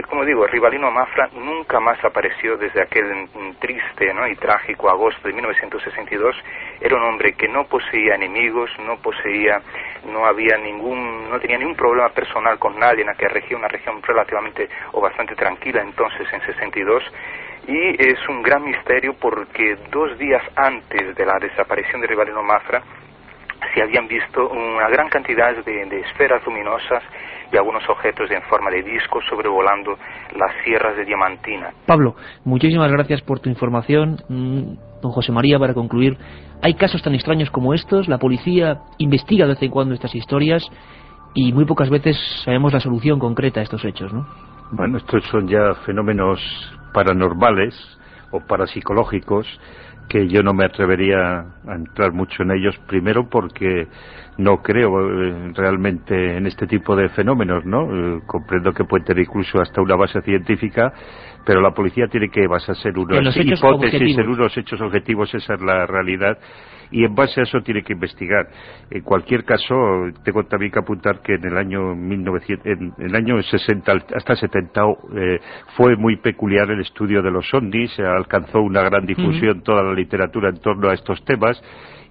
como digo, Rivalino Mafra nunca más apareció desde aquel triste ¿no? y trágico agosto de 1962. Era un hombre que no poseía enemigos, no poseía, no había ningún, no tenía ningún problema personal con nadie en aquella región, una región relativamente o bastante tranquila entonces en 62. Y es un gran misterio porque dos días antes de la desaparición de Rivalino Mafra se habían visto una gran cantidad de, de esferas luminosas y algunos objetos en forma de disco sobrevolando las sierras de Diamantina. Pablo, muchísimas gracias por tu información. Mm, don José María, para concluir, ¿hay casos tan extraños como estos? La policía investiga de vez en cuando estas historias y muy pocas veces sabemos la solución concreta a estos hechos, ¿no? Bueno, estos son ya fenómenos paranormales o parapsicológicos que yo no me atrevería a entrar mucho en ellos, primero porque no creo eh, realmente en este tipo de fenómenos, ¿no? Eh, comprendo que puede tener incluso hasta una base científica, pero la policía tiene que basarse en unas hipótesis, en unos hechos objetivos, esa es la realidad. Y en base a eso tiene que investigar. En cualquier caso, tengo también que apuntar que en el año 1900, en el año 60 hasta 70 eh, fue muy peculiar el estudio de los ovnis, alcanzó una gran difusión toda la literatura en torno a estos temas.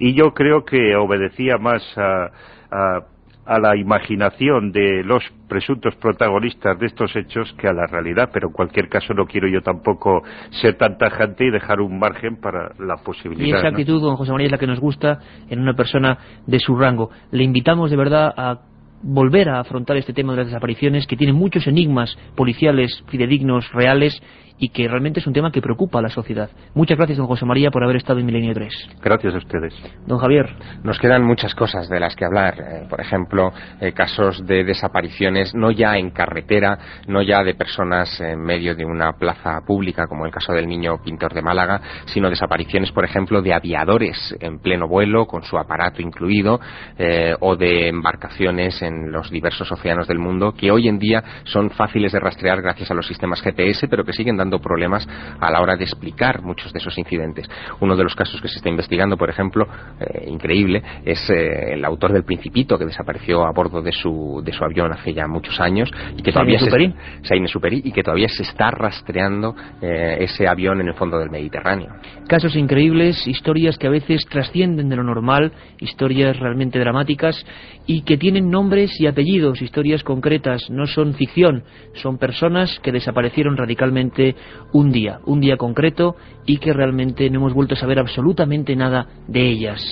Y yo creo que obedecía más a a la imaginación de los presuntos protagonistas de estos hechos que a la realidad, pero en cualquier caso no quiero yo tampoco ser tan tajante y dejar un margen para la posibilidad. Y esa actitud, don José María, es la que nos gusta en una persona de su rango. Le invitamos de verdad a volver a afrontar este tema de las desapariciones que tiene muchos enigmas policiales, fidedignos, reales y que realmente es un tema que preocupa a la sociedad. Muchas gracias, don José María, por haber estado en Milenio 3. Gracias a ustedes. Don Javier. Nos quedan muchas cosas de las que hablar. Eh, por ejemplo, eh, casos de desapariciones, no ya en carretera, no ya de personas en medio de una plaza pública, como el caso del niño pintor de Málaga, sino desapariciones, por ejemplo, de aviadores en pleno vuelo, con su aparato incluido, eh, o de embarcaciones en los diversos océanos del mundo, que hoy en día son fáciles de rastrear gracias a los sistemas GPS, pero que siguen dando problemas a la hora de explicar muchos de esos incidentes. Uno de los casos que se está investigando, por ejemplo, eh, increíble, es eh, el autor del Principito que desapareció a bordo de su, de su avión hace ya muchos años y que todavía se, Superi, y que todavía se está rastreando eh, ese avión en el fondo del Mediterráneo. Casos increíbles, historias que a veces trascienden de lo normal, historias realmente dramáticas y que tienen nombres y apellidos, historias concretas, no son ficción, son personas que desaparecieron radicalmente un día, un día concreto y que realmente no hemos vuelto a saber absolutamente nada de ellas.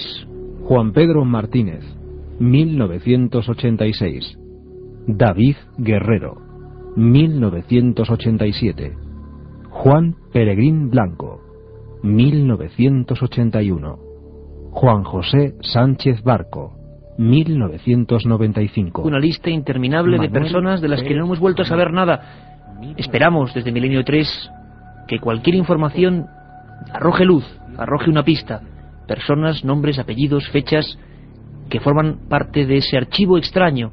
Juan Pedro Martínez, 1986. David Guerrero, 1987. Juan Peregrín Blanco, 1981. Juan José Sánchez Barco, 1995. Una lista interminable de personas de las que no hemos vuelto a saber nada Esperamos desde Milenio 3 que cualquier información arroje luz, arroje una pista, personas, nombres, apellidos, fechas que forman parte de ese archivo extraño,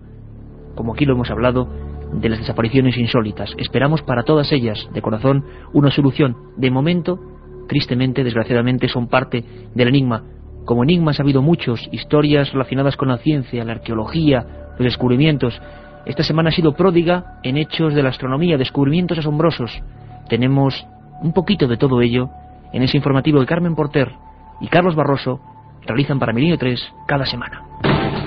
como aquí lo hemos hablado, de las desapariciones insólitas. Esperamos para todas ellas, de corazón, una solución. De momento, tristemente, desgraciadamente, son parte del enigma. Como enigmas ha habido muchos, historias relacionadas con la ciencia, la arqueología, los descubrimientos, esta semana ha sido pródiga en hechos de la astronomía, descubrimientos asombrosos. Tenemos un poquito de todo ello en ese informativo que Carmen Porter y Carlos Barroso realizan para Milenio 3 cada semana.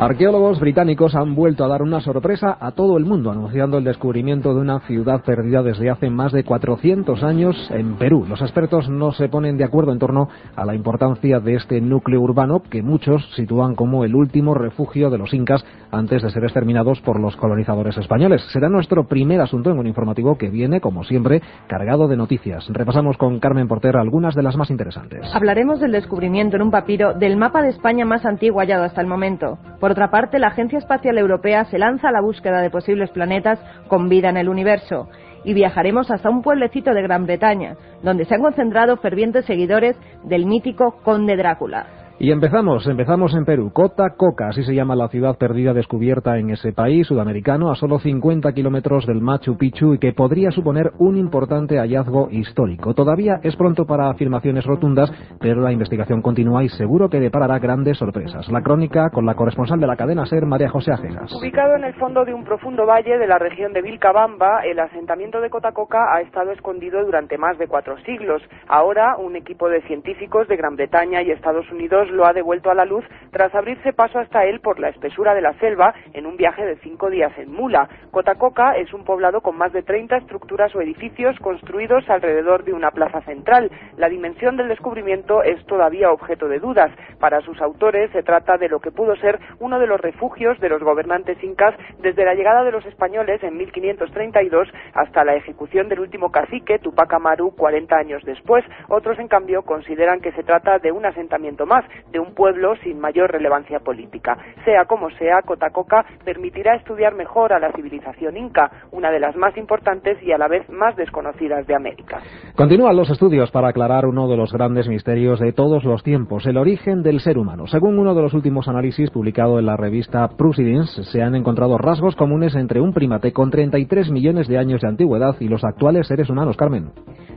Arqueólogos británicos han vuelto a dar una sorpresa a todo el mundo, anunciando el descubrimiento de una ciudad perdida desde hace más de 400 años en Perú. Los expertos no se ponen de acuerdo en torno a la importancia de este núcleo urbano que muchos sitúan como el último refugio de los incas antes de ser exterminados por los colonizadores españoles. Será nuestro primer asunto en un informativo que viene, como siempre, cargado de noticias. Repasamos con Carmen Porter algunas de las más interesantes. Hablaremos del descubrimiento en un papiro del mapa de España más antiguo hallado hasta el momento. Otra parte, la Agencia Espacial Europea se lanza a la búsqueda de posibles planetas con vida en el universo y viajaremos hasta un pueblecito de Gran Bretaña, donde se han concentrado fervientes seguidores del mítico Conde Drácula. Y empezamos, empezamos en Perú. Cota Coca, así se llama la ciudad perdida descubierta en ese país sudamericano a solo 50 kilómetros del Machu Picchu y que podría suponer un importante hallazgo histórico. Todavía es pronto para afirmaciones rotundas, pero la investigación continúa y seguro que deparará grandes sorpresas. La crónica con la corresponsal de la cadena SER, María José Ajejas. Ubicado en el fondo de un profundo valle de la región de Vilcabamba, el asentamiento de Cota Coca ha estado escondido durante más de cuatro siglos. Ahora, un equipo de científicos de Gran Bretaña y Estados Unidos lo ha devuelto a la luz tras abrirse paso hasta él por la espesura de la selva en un viaje de cinco días en mula. Cotacoca es un poblado con más de 30 estructuras o edificios construidos alrededor de una plaza central. La dimensión del descubrimiento es todavía objeto de dudas. Para sus autores se trata de lo que pudo ser uno de los refugios de los gobernantes incas desde la llegada de los españoles en 1532 hasta la ejecución del último cacique, Tupac Amaru, 40 años después. Otros, en cambio, consideran que se trata de un asentamiento más, de un pueblo sin mayor relevancia política. Sea como sea, Cotacoca permitirá estudiar mejor a la civilización inca, una de las más importantes y a la vez más desconocidas de América. Continúan los estudios para aclarar uno de los grandes misterios de todos los tiempos, el origen del ser humano. Según uno de los últimos análisis publicado en la revista Proceedings, se han encontrado rasgos comunes entre un primate con 33 millones de años de antigüedad y los actuales seres humanos, Carmen.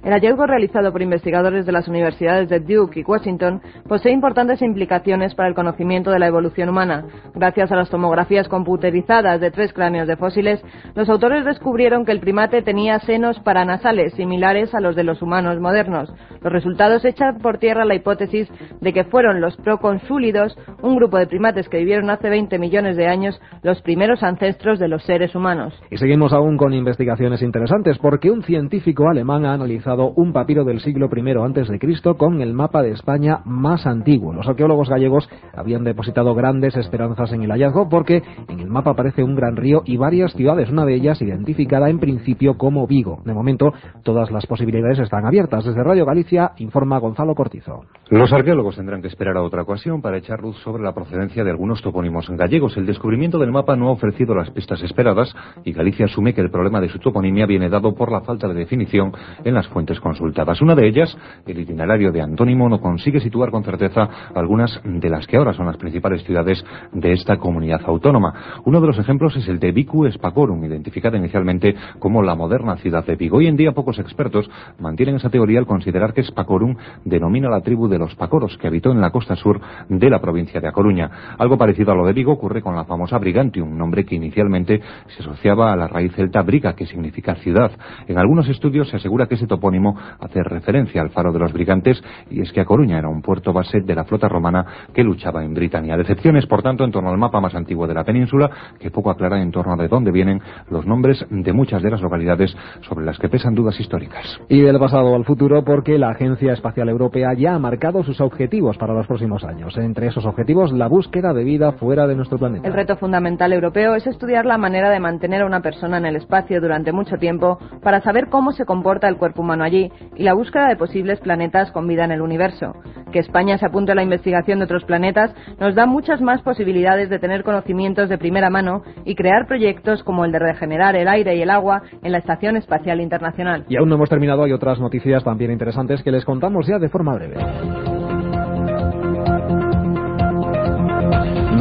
El hallazgo realizado por investigadores de las universidades de Duke y Washington posee importantes implicaciones para el conocimiento de la evolución humana. Gracias a las tomografías computerizadas de tres cráneos de fósiles, los autores descubrieron que el primate tenía senos paranasales similares a los de los humanos modernos. Los resultados echan por tierra la hipótesis de que fueron los proconsúlidos, un grupo de primates que vivieron hace 20 millones de años, los primeros ancestros de los seres humanos. Y seguimos aún con investigaciones interesantes porque un científico alemán ha analizado un papiro del siglo I Cristo con el mapa de España más antiguo. Los arqueólogos gallegos habían depositado grandes esperanzas en el hallazgo porque en el mapa aparece un gran río y varias ciudades, una de ellas identificada en principio como Vigo. De momento, todas las posibilidades están abiertas. Desde Radio Galicia informa Gonzalo Cortizo. Los arqueólogos tendrán que esperar a otra ocasión para echar luz sobre la procedencia de algunos topónimos gallegos. El descubrimiento del mapa no ha ofrecido las pistas esperadas y Galicia asume que el problema de su toponimia viene dado por la falta de definición en las fuentes consultadas. Una de ellas, el itinerario de Antónimo, no consigue situar con certeza algunas de las que ahora son las principales ciudades de esta comunidad autónoma. Uno de los ejemplos es el de Vicu Spacorum, identificada inicialmente como la moderna ciudad de Vigo. Hoy en día pocos expertos mantienen esa teoría al considerar que Spacorum denomina la tribu de los Pacoros, que habitó en la costa sur de la provincia de A Coruña. Algo parecido a lo de Vigo ocurre con la famosa Brigantium, nombre que inicialmente se asociaba a la raíz celta briga, que significa ciudad. En algunos estudios se asegura que ese topónimo hace referencia al faro de los brigantes y es que A Coruña era un puerto base de la flota romana que luchaba en Britania. Decepciones, por tanto, en torno al mapa más antiguo de la península que poco aclara en torno a de dónde vienen los nombres de muchas de las localidades sobre las que pesan dudas históricas. Y del pasado al futuro porque la Agencia Espacial Europea ya ha marcado sus objetivos para los próximos años. Entre esos objetivos, la búsqueda de vida fuera de nuestro planeta. El reto fundamental europeo es estudiar la manera de mantener a una persona en el espacio durante mucho tiempo para saber cómo se comporta el cuerpo humano allí y la búsqueda de posibles planetas con vida en el universo. Que España se apunte a la investigación de otros planetas nos da muchas más posibilidades de tener conocimientos de primera mano y crear proyectos como el de regenerar el aire y el agua en la Estación Espacial Internacional. Y aún no hemos terminado, hay otras noticias también interesantes que les contamos ya de forma breve.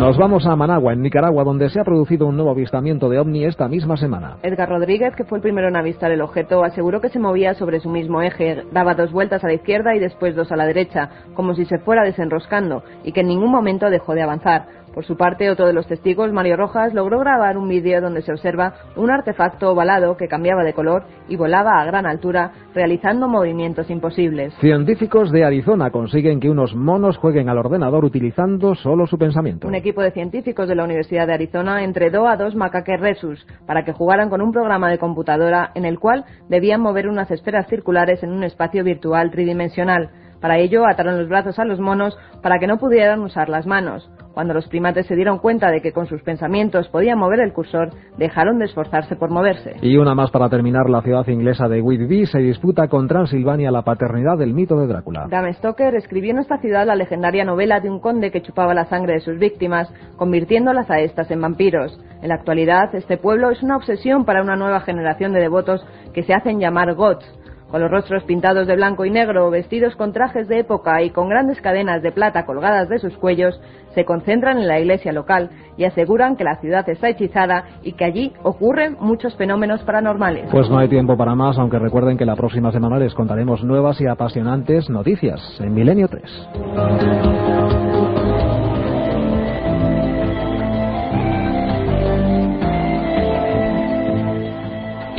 Nos vamos a Managua, en Nicaragua, donde se ha producido un nuevo avistamiento de ovni esta misma semana. Edgar Rodríguez, que fue el primero en avistar el objeto, aseguró que se movía sobre su mismo eje, daba dos vueltas a la izquierda y después dos a la derecha, como si se fuera desenroscando, y que en ningún momento dejó de avanzar. Por su parte, otro de los testigos, Mario Rojas, logró grabar un vídeo donde se observa un artefacto ovalado que cambiaba de color y volaba a gran altura, realizando movimientos imposibles. Científicos de Arizona consiguen que unos monos jueguen al ordenador utilizando solo su pensamiento. Un equipo de científicos de la Universidad de Arizona entrenó a dos macaques resus para que jugaran con un programa de computadora en el cual debían mover unas esferas circulares en un espacio virtual tridimensional. Para ello, ataron los brazos a los monos para que no pudieran usar las manos. Cuando los primates se dieron cuenta de que con sus pensamientos podían mover el cursor, dejaron de esforzarse por moverse. Y una más para terminar, la ciudad inglesa de Whitby se disputa con Transilvania la paternidad del mito de Drácula. Bram Stoker escribió en esta ciudad la legendaria novela de un conde que chupaba la sangre de sus víctimas, convirtiéndolas a estas en vampiros. En la actualidad, este pueblo es una obsesión para una nueva generación de devotos que se hacen llamar goths, con los rostros pintados de blanco y negro, vestidos con trajes de época y con grandes cadenas de plata colgadas de sus cuellos, se concentran en la iglesia local y aseguran que la ciudad está hechizada y que allí ocurren muchos fenómenos paranormales. Pues no hay tiempo para más, aunque recuerden que la próxima semana les contaremos nuevas y apasionantes noticias en Milenio 3.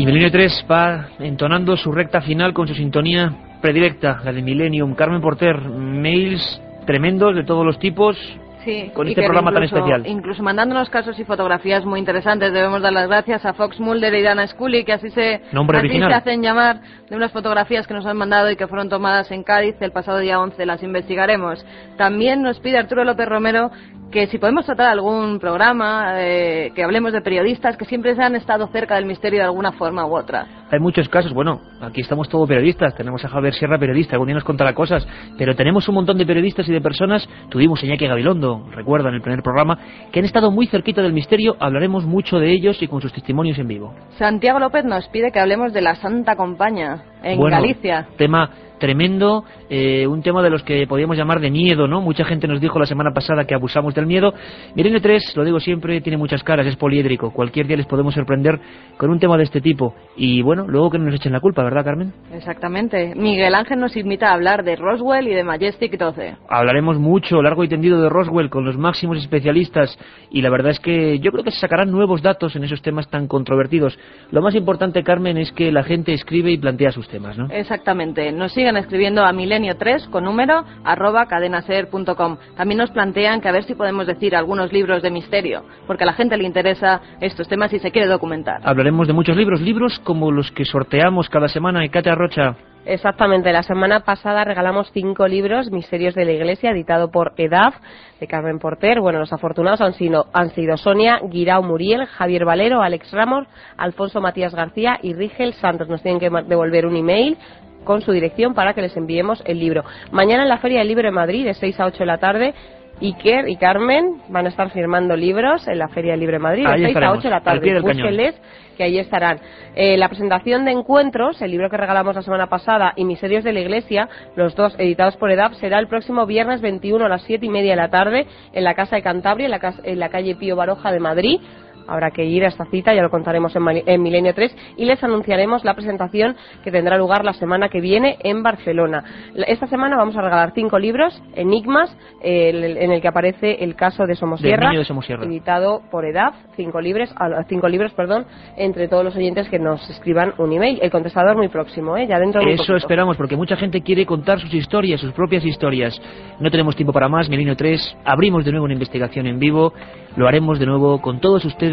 Y Milenio 3 va entonando su recta final con su sintonía predilecta, la de Millennium. Carmen Porter, mails tremendos de todos los tipos. Sí, con este programa tan incluso- especial. Incluso mandándonos casos y fotografías muy interesantes. Debemos dar las gracias a Fox Mulder y Dana Scully, que así se, así se hacen llamar, de unas fotografías que nos han mandado y que fueron tomadas en Cádiz el pasado día 11. Las investigaremos. También nos pide Arturo López Romero que si podemos tratar algún programa, eh, que hablemos de periodistas que siempre se han estado cerca del misterio de alguna forma u otra. Hay muchos casos, bueno, aquí estamos todos periodistas, tenemos a Javier Sierra periodista, algún día nos contará cosas, pero tenemos un montón de periodistas y de personas, tuvimos a Iñaki Gabilondo, recuerda en el primer programa, que han estado muy cerquita del misterio, hablaremos mucho de ellos y con sus testimonios en vivo. Santiago López nos pide que hablemos de la Santa Compaña en Bueno, Galicia. Tema tremendo, eh, un tema de los que podríamos llamar de miedo, ¿no? Mucha gente nos dijo la semana pasada que abusamos del miedo. Milenio 3, lo digo siempre, tiene muchas caras, es poliédrico. Cualquier día les podemos sorprender con un tema de este tipo. Y bueno, luego que no nos echen la culpa, ¿verdad, Carmen? Exactamente. Miguel Ángel nos invita a hablar de Roswell y de Majestic 12. Hablaremos mucho, largo y tendido de Roswell con los máximos especialistas y la verdad es que yo creo que se sacarán nuevos datos en esos temas tan controvertidos. Lo más importante, Carmen, es que la gente escribe y plantea sus temas, ¿no? Exactamente. Nos siguen escribiendo a milenio3 con número arroba cadenaser.com. También nos plantean que a ver si podemos decir algunos libros de misterio, porque a la gente le interesa estos temas y se quiere documentar. Hablaremos de muchos libros, libros como los que sorteamos cada semana. Y Katia Rocha, Exactamente, la semana pasada regalamos cinco libros, Misterios de la Iglesia, editado por EDAF, de Carmen Porter. Bueno, los afortunados han sido, han sido Sonia Guirao Muriel, Javier Valero, Alex Ramos, Alfonso Matías García y Rigel Santos. Nos tienen que devolver un email con su dirección para que les enviemos el libro. Mañana en la Feria del Libro de Madrid, de 6 a 8 de la tarde, Iker y Carmen van a estar firmando libros en la Feria del Libro de Madrid, de Ahí 6 a estaremos, 8 de la tarde. Búsquenles que ahí estarán. Eh, la presentación de Encuentros, el libro que regalamos la semana pasada, y Misterios de la Iglesia, los dos editados por EDAP, será el próximo viernes 21 a las 7 y media de la tarde en la Casa de Cantabria, en la, en la calle Pío Baroja de Madrid. Habrá que ir a esta cita, ya lo contaremos en, Milenio 3 y les anunciaremos la presentación que tendrá lugar la semana que viene en Barcelona. Esta semana vamos a regalar cinco libros, Enigmas, el- en el que aparece el caso de Somosierra, de Somosierra. editado por EDAF, cinco libros, a- cinco libros, perdón, entre todos los oyentes que nos escriban un email. El contestador muy próximo, ¿eh? ya dentro de Eso esperamos, porque mucha gente quiere contar sus historias, sus propias historias. No tenemos tiempo para más, Milenio 3. Abrimos de nuevo una investigación en vivo. Lo haremos de nuevo con todos ustedes